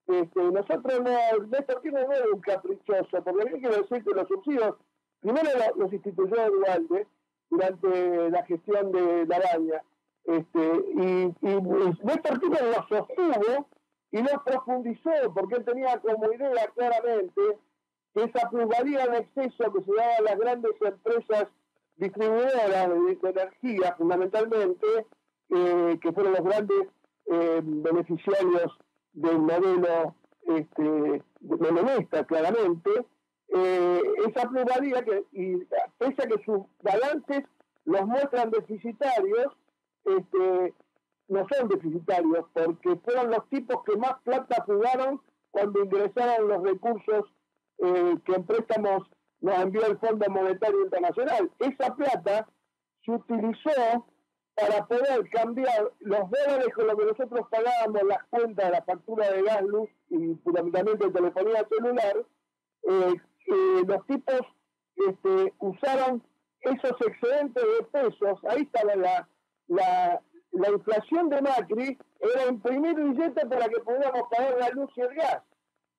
Este, nosotros no, Néstor Kirchner no es un caprichoso, porque qué quiero decir que los subsidios, primero los instituyó Dualde durante la gestión de la araña, este, y, y Néstor Kirchner lo sostuvo y lo profundizó, porque él tenía como idea claramente que esa plusvalía en exceso que se daba a las grandes empresas distribuidoras de, energía, fundamentalmente, eh, que fueron los grandes eh, beneficiarios del modelo este, claramente, eh, esa plusvalía, que, y pese a que sus balances los muestran deficitarios, este, no son deficitarios, porque fueron los tipos que más plata jugaron cuando ingresaron los recursos eh, que en préstamos nos envió el Fondo Monetario Internacional. Esa plata se utilizó para poder cambiar los dólares con los que nosotros pagábamos las cuentas de la factura de gas, luz y fundamentalmente de telefonía celular, eh, eh, los tipos este, usaron esos excedentes de pesos, ahí estaba la, la, la inflación de Macri era imprimir billetes para que pudiéramos pagar la luz y el gas,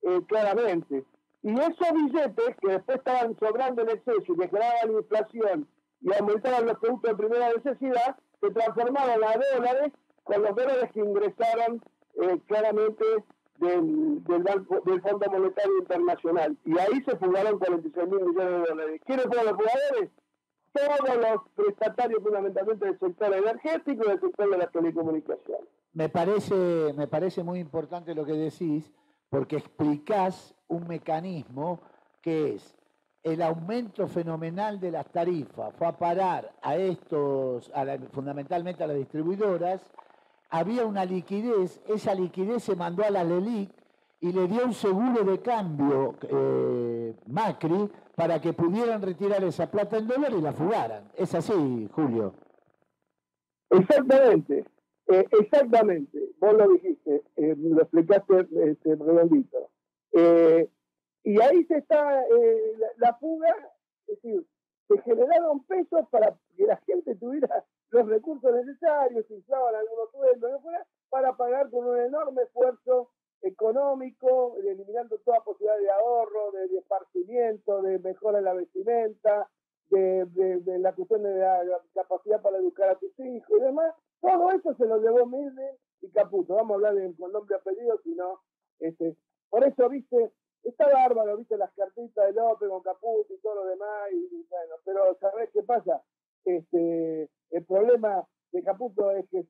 eh, claramente. Y esos billetes que después estaban sobrando en exceso y que generaban inflación y aumentaban los productos de primera necesidad, se transformaron a dólares con los dólares que ingresaron eh, claramente del, del Fondo Monetario Internacional. Y ahí se fugaron 46 mil millones de dólares. ¿Quiénes fueron los jugadores? Todos los prestatarios fundamentalmente del sector energético y del sector de las telecomunicaciones. Me parece, me parece muy importante lo que decís, porque explicás un mecanismo que es el aumento fenomenal de las tarifas, fue a parar a estos, fundamentalmente a las distribuidoras, había una liquidez, esa liquidez se mandó a la LELIC y le dio un seguro de cambio eh, Macri para que pudieran retirar esa plata en dólar y la fugaran. Es así, Julio. Exactamente, eh, exactamente. Vos lo dijiste, eh, lo explicaste este, redondito. Eh, y ahí se está la, fuga, es decir, se generaron pesos para que la gente tuviera los recursos necesarios, se inflaban algunos sueldos, para pagar con un enorme esfuerzo económico, eliminando toda posibilidad de ahorro, de, esparcimiento, de mejora en la vestimenta, de, la cuestión de la, capacidad para educar a tus hijos y demás. Todo eso se lo llevó Milne y Caputo. Vamos a hablar con nombre y apellido, sino, este, por eso, viste, está bárbaro, viste las cartitas de López con Caputo y todo lo demás, y, bueno, pero ¿sabés qué pasa? Este, el problema de Caputo es que,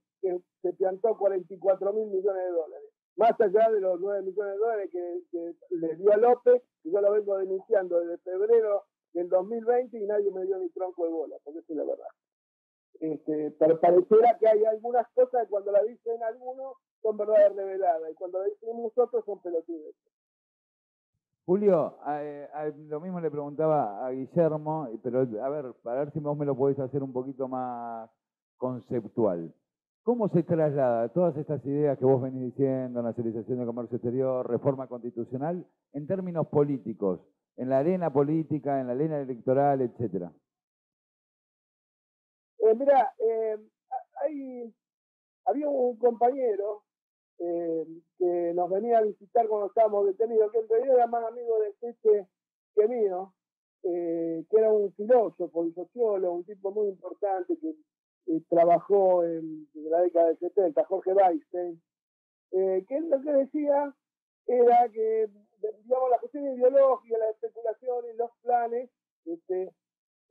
se plantó 44 mil millones de dólares, más allá de los 9 millones de dólares que, que le dio a López, y yo lo vengo denunciando desde febrero del 2020 y nadie me dio ni tronco de bola, porque eso es la verdad. Este, pero pareciera que hay algunas cosas que cuando la dicen algunos son verdades reveladas y cuando la dicen nosotros son pelotudes. Julio, lo mismo le preguntaba a Guillermo, pero a ver, para ver si vos me lo podés hacer un poquito más conceptual. ¿Cómo se traslada todas estas ideas que vos venís diciendo, nacionalización de comercio exterior, reforma constitucional, en términos políticos, en la arena política, en la arena electoral, etcétera? Eh, mira, eh, hay, había un compañero eh, que nos venía a visitar cuando estábamos detenidos, que en realidad era más amigo de este que mío, que era un filósofo, un sociólogo, un tipo muy importante que trabajó en, la década del 70, Jorge Weinstein, que lo que decía era que, digamos, la cuestión ideológica, la especulación y los planes este,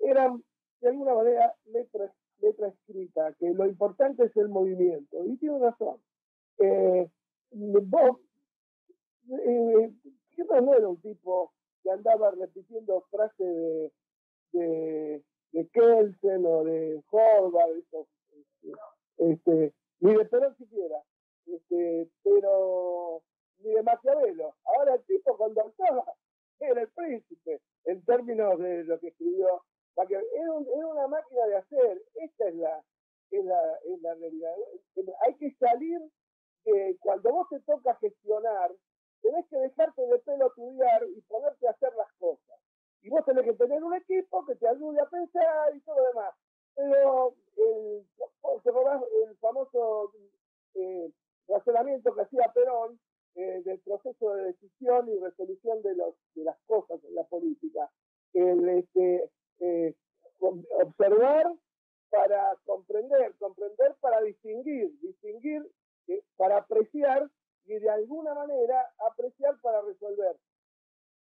eran de alguna manera letras letra escrita, que lo importante es el movimiento. Y tiene razón. Eh, vos, eh, no era un tipo que andaba repitiendo frases de, de Kelsen o de Horvath, este, este, ni de Perón siquiera, este, pero ni de Maquiavelo. Ahora el tipo cuando actuaba era el príncipe, en términos de lo que escribió era, una máquina de hacer, esta es la, es la, realidad. Hay que salir de cuando vos te toca gestionar, tenés que dejarte de pelo estudiar y ponerte a hacer las cosas. Y vos tenés que tener un equipo que te ayude a pensar y todo lo demás. Pero el, el famoso eh, razonamiento que hacía Perón eh, del proceso de decisión y resolución de, los, de las cosas en la política. El, este, eh, observar para comprender, comprender para distinguir, distinguir eh, para apreciar y de alguna manera apreciar para resolver.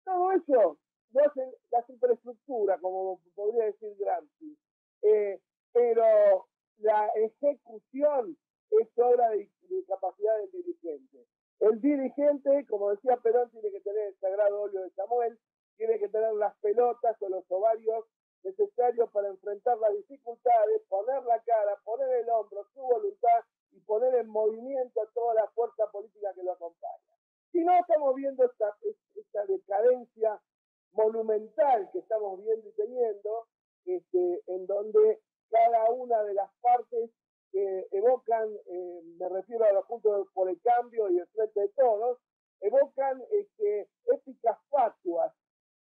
Todo eso no es la superestructura, como podría decir Gramsci, eh, pero la ejecución es obra de, de, capacidad del dirigente. El dirigente, como decía Perón, tiene que tener el sagrado óleo de Samuel, tiene que tener las pelotas o los ovarios necesarios para enfrentar las dificultades, poner la cara, poner el hombro, su voluntad y poner en movimiento a toda la fuerza política que lo acompaña. Si no estamos viendo esta, esta decadencia monumental que estamos viendo y teniendo, este, en donde cada una de las partes evocan, eh, me refiero a los Juntos por el Cambio y el Frente de Todos, evocan este, épicas fatuas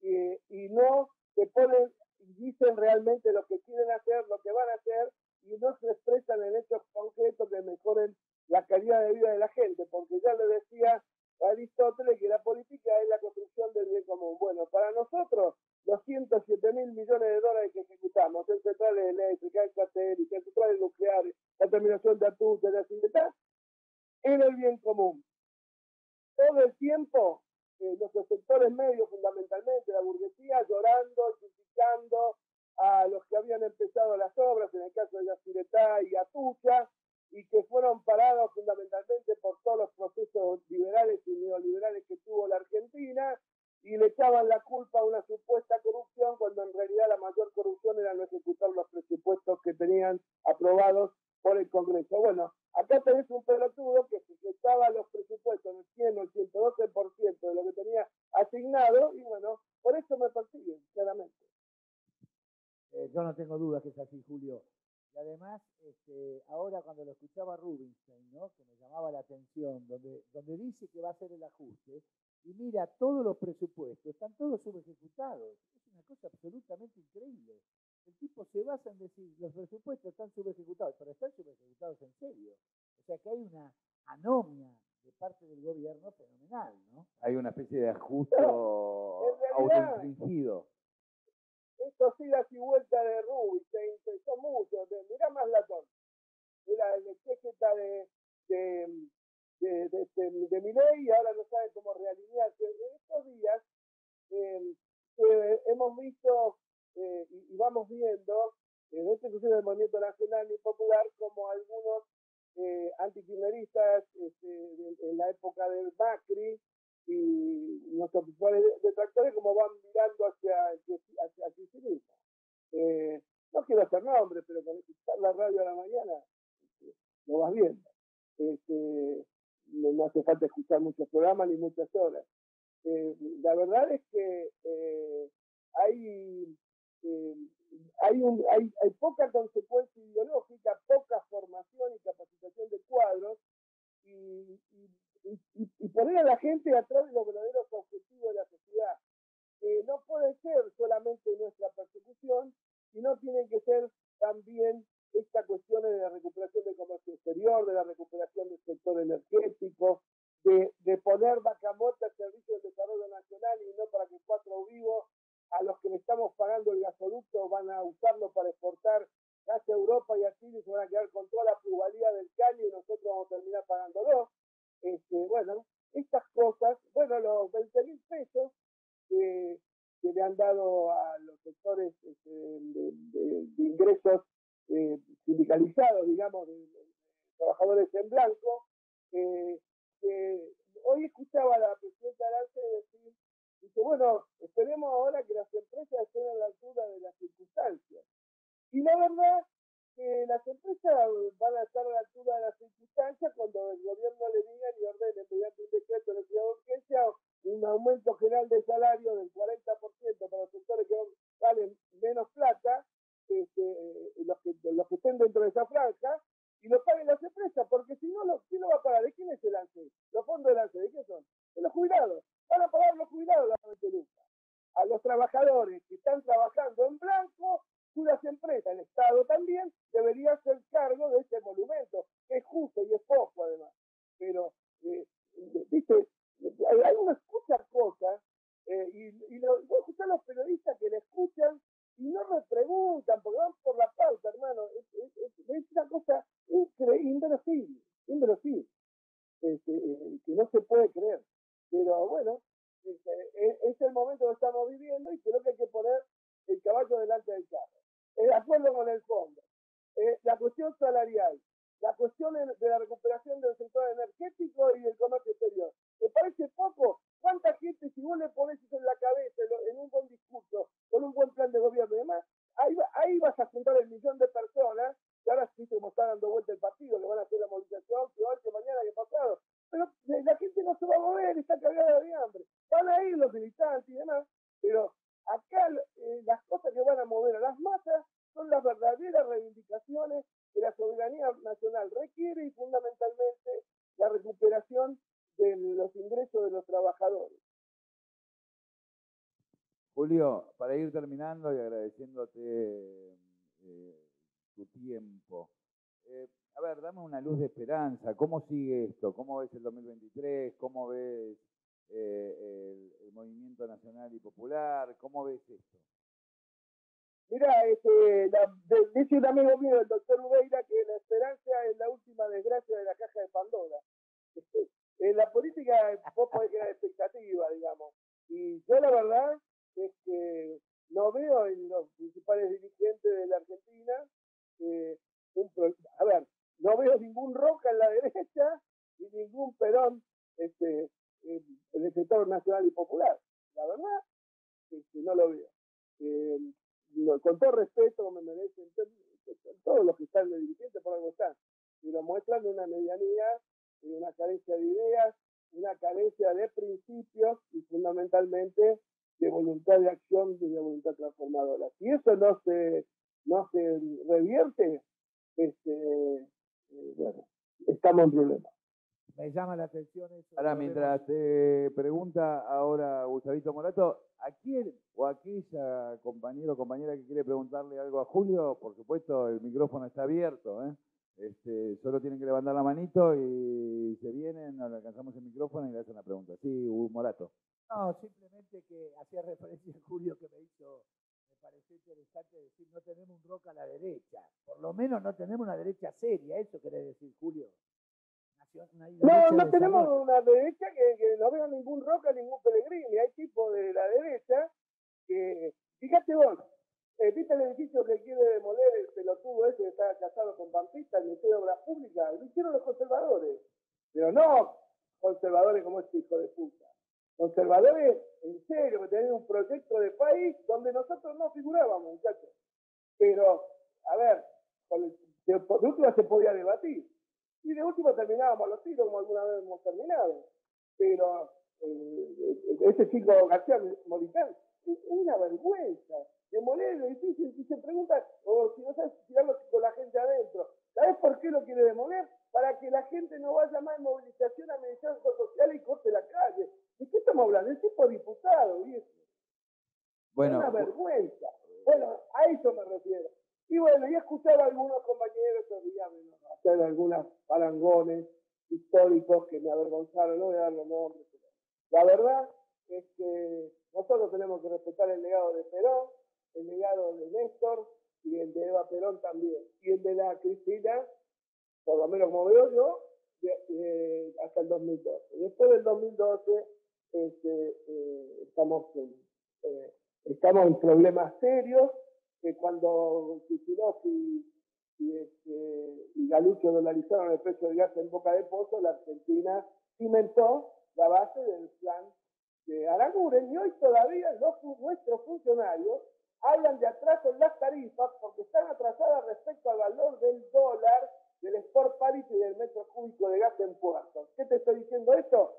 eh, y no se ponen dicen realmente lo que quieren hacer, lo que van a hacer, y no se expresan en hechos concretos que mejoren la calidad de vida de la gente, porque ya le decía Aristóteles que la política es la construcción del bien común. Bueno, para nosotros, los 107 mil millones de dólares que ejecutamos en centrales eléctricas, en satélites, en centrales nucleares, la terminación de Atuta, de la en el bien común. Todo el tiempo eh, los sectores medios, fundamentalmente la burguesía, llorando, criticando a los que habían empezado las obras, en el caso de Yacyretá y Atucha, y que fueron parados fundamentalmente por todos los procesos liberales y neoliberales que tuvo la Argentina, y le echaban la culpa a una supuesta corrupción, cuando en realidad la mayor corrupción era no ejecutar los presupuestos que tenían aprobados por el Congreso. Bueno, acá tenés un pelotudo que ejecutaba los presupuestos en el 100 o el 112% de lo que tenía asignado y bueno, por eso me persiguen, claramente. Eh, yo no tengo dudas que es así, Julio. Y además, este, ahora cuando lo escuchaba Rubinstein, ¿no? que me llamaba la atención, donde, donde dice que va a hacer el ajuste, y mira, todos los presupuestos están todos subejecutados. Es una cosa absolutamente increíble. El tipo se basa en decir, los presupuestos están subejecutados, pero están subejecutados en serio. O sea que hay una anomia de parte del gobierno fenomenal, ¿no? Hay una especie de ajuste autoinfringido. Estos idas y vueltas de Rubí se interesó mucho. Mirá más Latón. Era el exégeta de, de, de, de, de, de mi ley y ahora no saben cómo realinearse. En estos días eh, eh, hemos visto eh, y, vamos viendo, en este inclusive del Movimiento Nacional y Popular, como algunos eh, este, en la época del Macri y nuestros principales detractores como van mirando hacia, hacia, hacia el eh, no quiero hacer nombre, pero con escuchar la radio a la mañana este, lo vas viendo. Este, no, hace falta escuchar muchos programas ni muchas horas. Eh, la verdad es que eh, hay, hay, un, hay, hay poca consecuencia ideológica, poca formación y capacitación de cuadros y, y, y poner a la gente atrás de los verdaderos objetivos de la sociedad. no puede ser solamente nuestra persecución, sino tienen que ser también estas cuestiones de la recuperación del comercio exterior, de la recuperación del sector energético, de, de poner vaca muerta al servicio del desarrollo nacional y no para que cuatro vivos a los que le estamos pagando el gasoducto van a usarlo para exportar gas a Europa y a Chile se van a quedar con toda la plusvalía del caño y nosotros vamos a terminar pagándolo. Este, bueno, estas cosas, bueno, los 20 mil pesos que, le han dado a los sectores este, de, ingresos eh, sindicalizados, digamos, de, trabajadores en blanco, eh, hoy escuchaba a la presidenta Arance decir, dice, bueno, esperemos ahora que las empresas estén a la altura de las circunstancias. Y la verdad que las empresas van a estar a la altura de las circunstancias cuando el gobierno le diga y ordene mediante un decreto de necesidad de urgencia un aumento general de salario del 40% para los sectores que valen menos plata, este, los, que, los que estén dentro de esa franja, y lo paguen las empresas, porque si no, ¿quién lo va a pagar? ¿De quién es el ANSE? Los fondos del ANSE, ¿de qué son? De los jubilados. Van a pagar los jubilados la Lucas. A los trabajadores que están trabajando en blanco, cuyas empresas, el Estado también, debería hacer cargo de este monumento, que es justo y es poco además. Pero, eh, viste, uno escucha cosas eh, y, y lo, voy a escuchar a los periodistas que le escuchan y no me preguntan, porque van por la pauta, hermano. Es, es, es, es una cosa inverosímil, inverosímil, este, eh, que no se puede creer. Pero bueno, este, es, es, el momento que estamos viviendo y creo que hay que poner el caballo delante del carro. Eh, de acuerdo con el fondo. Eh, la cuestión salarial, la cuestión de la recuperación del sector energético y del comercio exterior. ¿Te parece poco? ¿Cuánta gente, si vos le pones eso en la cabeza, en un buen discurso, con un buen plan de gobierno y demás, ahí, ahí vas a juntar el millón de personas, que ahora sí como está dando vuelta el partido, que van a hacer la movilización, que hoy, que mañana, que pasado. Pero la gente no se va a mover, está cargada de hambre. Van a ir los militantes y demás, pero acá eh, las cosas que van a mover a las masas son las verdaderas reivindicaciones que la soberanía nacional requiere y fundamentalmente la recuperación de los ingresos de los trabajadores. Julio, para ir terminando y agradeciéndote eh, tu tiempo, eh, a ver, dame una luz de esperanza. ¿Cómo sigue esto? ¿Cómo ves el 2023? ¿Cómo ves eh, el, el, movimiento nacional y popular? ¿Cómo ves esto? Este, dice un amigo mío, el doctor Ubeira, que la esperanza es la última desgracia de la caja de Pandora. en la política vos podés crear expectativa, digamos. Y yo la verdad es que no veo en los principales dirigentes de la Argentina eh, un a ver, no veo ningún Roca en la derecha y ningún Perón este, en, el sector nacional y popular. La verdad que no lo veo. Eh, con todo respeto me merecen todos los que están de dirigentes por algo están, pero muestran una medianía, una carencia de ideas, una carencia de principios y fundamentalmente de voluntad de acción y de voluntad transformadora. Si eso no se, no se revierte, este, eh, bueno, estamos en problemas. Me llama la atención eso. Ahora, mientras te pregunta ahora Gustavito Morato, ¿a quién o a aquella compañero o compañera que quiere preguntarle algo a Julio? Por supuesto, el micrófono está abierto, ¿eh? Este, solo tienen que levantar la manito y se vienen, le alcanzamos el micrófono y le hacen la pregunta. Sí, Morato. No, simplemente que hacía referencia a Julio que me hizo, me pareció interesante decir, no tenemos un rock a la derecha. Por lo menos no tenemos una derecha seria, eso querés decir, Julio No, no tenemos desarrollo. una derecha que, que no veo ningún Roca, ningún Pellegrini. Hay tipos de la derecha que, fíjate vos, eh, ¿viste el edificio que quiere demoler el pelotudo ese que está casado con Pampita, el Ministerio de Obras Públicas? Lo hicieron los conservadores. Pero no conservadores como este hijo de puta. Conservadores, en serio, que tenían un proyecto de país donde nosotros no figurábamos, muchachos. Pero, a ver, con el- de, de última se podía debatir. Y de última terminábamos los tiros como alguna vez hemos terminado. Pero eh, eh, ese chico García Moritán es es una vergüenza. Demoler el edificio y se pregunta, o si no sabes tirarlo con la gente adentro. ¿Sabes por qué lo quiere demoler? Para que la gente no vaya más en movilización a mediación social y corte la calle. ¿De qué estamos hablando? Es tipo diputado, viejo. Bueno, una vergüenza. Bueno, a eso me refiero. Y bueno, y escuchar a algunos compañeros días bueno, hacer algunos parangones históricos que me avergonzaron, no voy a dar los nombres. pero La verdad es que nosotros tenemos que respetar el legado de Perón, el legado de Néstor y el de Eva Perón también. Y el de la Cristina, por lo menos como veo yo, de- hasta el 2012. Después del 2012 este, eh, estamos eh, estamos en problemas serios, que cuando Kicillof y, y, este, Galucho dolarizaron el precio del gas en Boca de Pozo, la Argentina cimentó la base del plan de Aranguren y hoy todavía nuestros funcionarios hablan de atraso en las tarifas porque están atrasadas respecto al valor del dólar, del sport parity y del metro cúbico de gas en puertos. ¿Qué te estoy diciendo esto?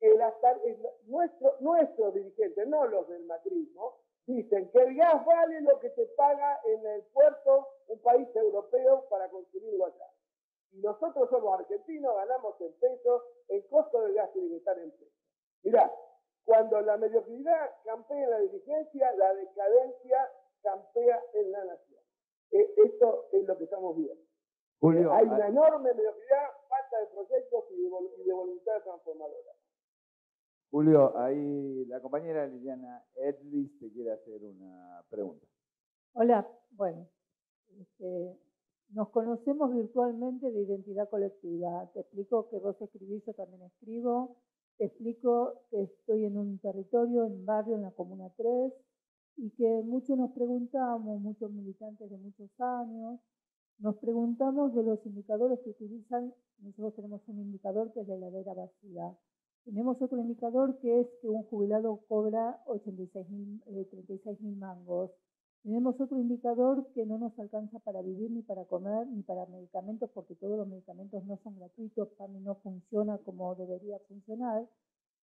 Que eh, nuestro, nuestros dirigentes, no los del macrismo, dicen que el gas vale lo que te paga en el puerto un país europeo para consumirlo acá. Y nosotros somos argentinos, ganamos en pesos, el costo del gas tiene que estar en pesos. Mirá, cuando la mediocridad campea en la dirigencia, la decadencia campea en la nación. Eh, esto es lo que estamos viendo. Julio, Hay una enorme mediocridad, falta de proyectos y de, vol- y de voluntad transformadora. Julio, ahí la compañera Liliana Edlis te quiere hacer una pregunta. Hola, bueno, este, nos conocemos virtualmente de identidad colectiva. Te explico que vos escribís, yo también escribo. Te explico que estoy en un territorio, en un barrio, en la Comuna 3, y que muchos nos preguntamos, muchos militantes de muchos años, nos preguntamos de los indicadores que utilizan. Nosotros tenemos un indicador que es la heladera vacía. Tenemos otro indicador que es que un jubilado cobra 86 mil, eh, 36 mil mangos. Tenemos otro indicador que no nos alcanza para vivir, ni para comer, ni para medicamentos, porque todos los medicamentos no son gratuitos, PAMI no funciona como debería funcionar.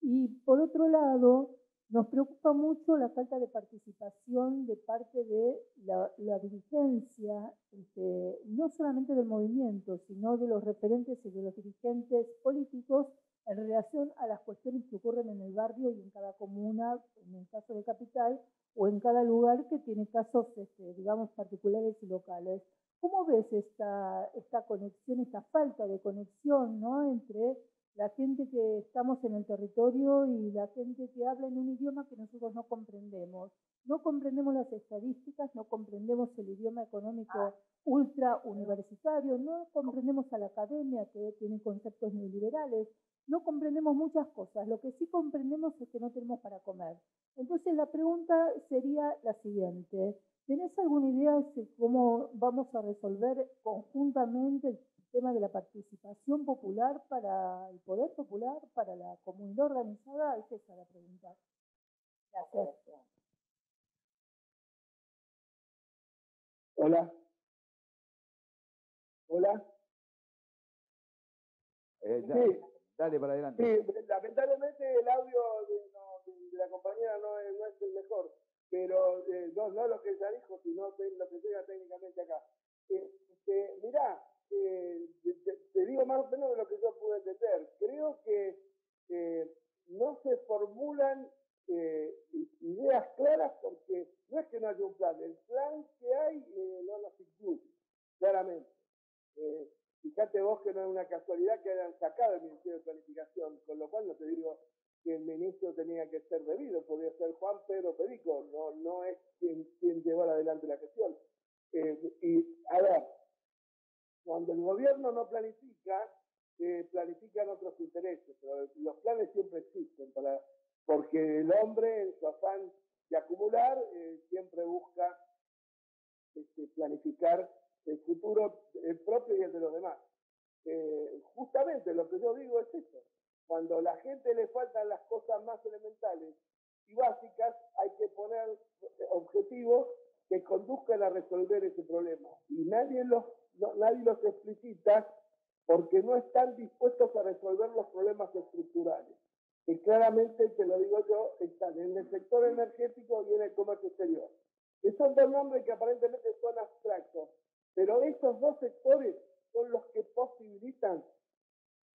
Y por otro lado, nos preocupa mucho la falta de participación de parte de la, la dirigencia, este, no solamente del movimiento, sino de los referentes y de los dirigentes políticos en relación a las cuestiones que ocurren en el barrio y en cada comuna, en el caso de Capital, o en cada lugar que tiene casos, este, digamos, particulares y locales. ¿Cómo ves esta, esta conexión, esta falta de conexión ¿no? entre la gente que estamos en el territorio y la gente que habla en un idioma que nosotros no comprendemos? No comprendemos las estadísticas, no comprendemos el idioma económico ultra universitario, no comprendemos a la academia que tiene conceptos neoliberales, no comprendemos muchas cosas. Lo que sí comprendemos es que no tenemos para comer. Entonces la pregunta sería la siguiente. ¿Tenés alguna idea de cómo vamos a resolver conjuntamente el tema de la participación popular para el poder popular, para la comunidad organizada? Es esa la pregunta. Gracias. Hola. Hola. Eh, Sí. Dale para adelante. Sí, lamentablemente el audio de, la compañera no es, el mejor, pero eh, no, lo que ella dijo, sino lo que llega técnicamente acá. Este, mirá, eh, te, digo más o menos de lo que yo pude entender. Creo que eh, no se formulan ideas claras porque no es que no haya un plan, el plan que hay no nos incluye, claramente. Fíjate vos que no es una casualidad que hayan sacado el Ministerio de Planificación, con lo cual no te digo que el ministro tenía que ser debido, podría ser Juan Pedro Perico, no, no es quien, quien llevó adelante la gestión. Eh, y a ver, cuando el gobierno no planifica, eh, planifican otros intereses, pero los planes siempre existen, para, porque el hombre en su afán de acumular eh, siempre busca este, planificar el futuro, el propio y el de los demás. Eh, justamente lo que yo digo es eso. Cuando a la gente le faltan las cosas más elementales y básicas, hay que poner objetivos que conduzcan a resolver ese problema. Y nadie los, nadie los explicita porque no están dispuestos a resolver los problemas estructurales, que claramente, te lo digo yo, están en el sector energético y en el comercio exterior, que son dos nombres que aparentemente son abstractos, pero esos dos sectores son los que posibilitan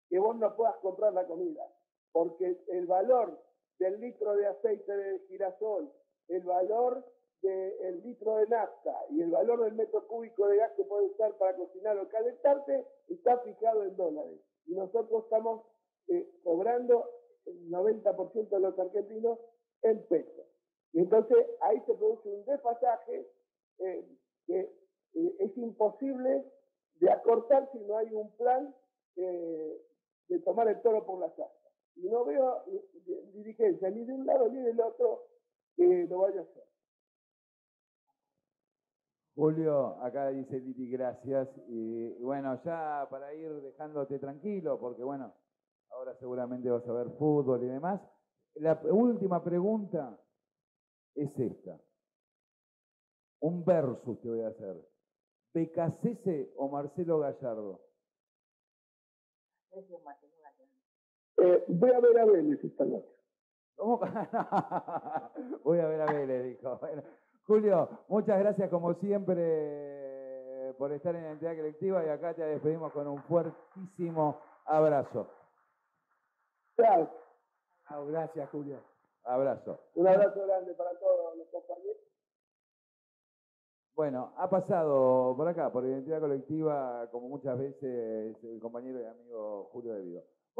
que vos no puedas comprar la comida, porque el valor del litro de aceite de girasol, el valor del litro de nafta y el valor del metro cúbico de gas que puedes usar para cocinar o calentarte está fijado en dólares. Y nosotros estamos eh, cobrando el 90% de los argentinos en pesos. Y entonces ahí se produce un desfasaje eh, que eh, es imposible de acortar si no hay un plan de tomar el toro por la astas. Y no veo dirigencia ni de un lado ni del otro que lo vaya a hacer. Julio, acá dice Liti, gracias. Y, bueno, ya para ir dejándote tranquilo, porque bueno, ahora seguramente vas a ver fútbol y demás. La última pregunta es esta. Un versus te voy a hacer. ¿Becasese o Marcelo Gallardo? Eh, voy a ver a Vélez esta noche. ¿Cómo? voy a ver a Vélez, dijo. Julio, muchas gracias como siempre por estar en la entidad colectiva y acá te despedimos con un fuertísimo abrazo. Gracias. gracias, Julio. Abrazo. Un abrazo grande para todos los compañeros. Bueno, ha pasado por acá, por Identidad Colectiva, como muchas veces, el compañero y amigo Julio De Vido.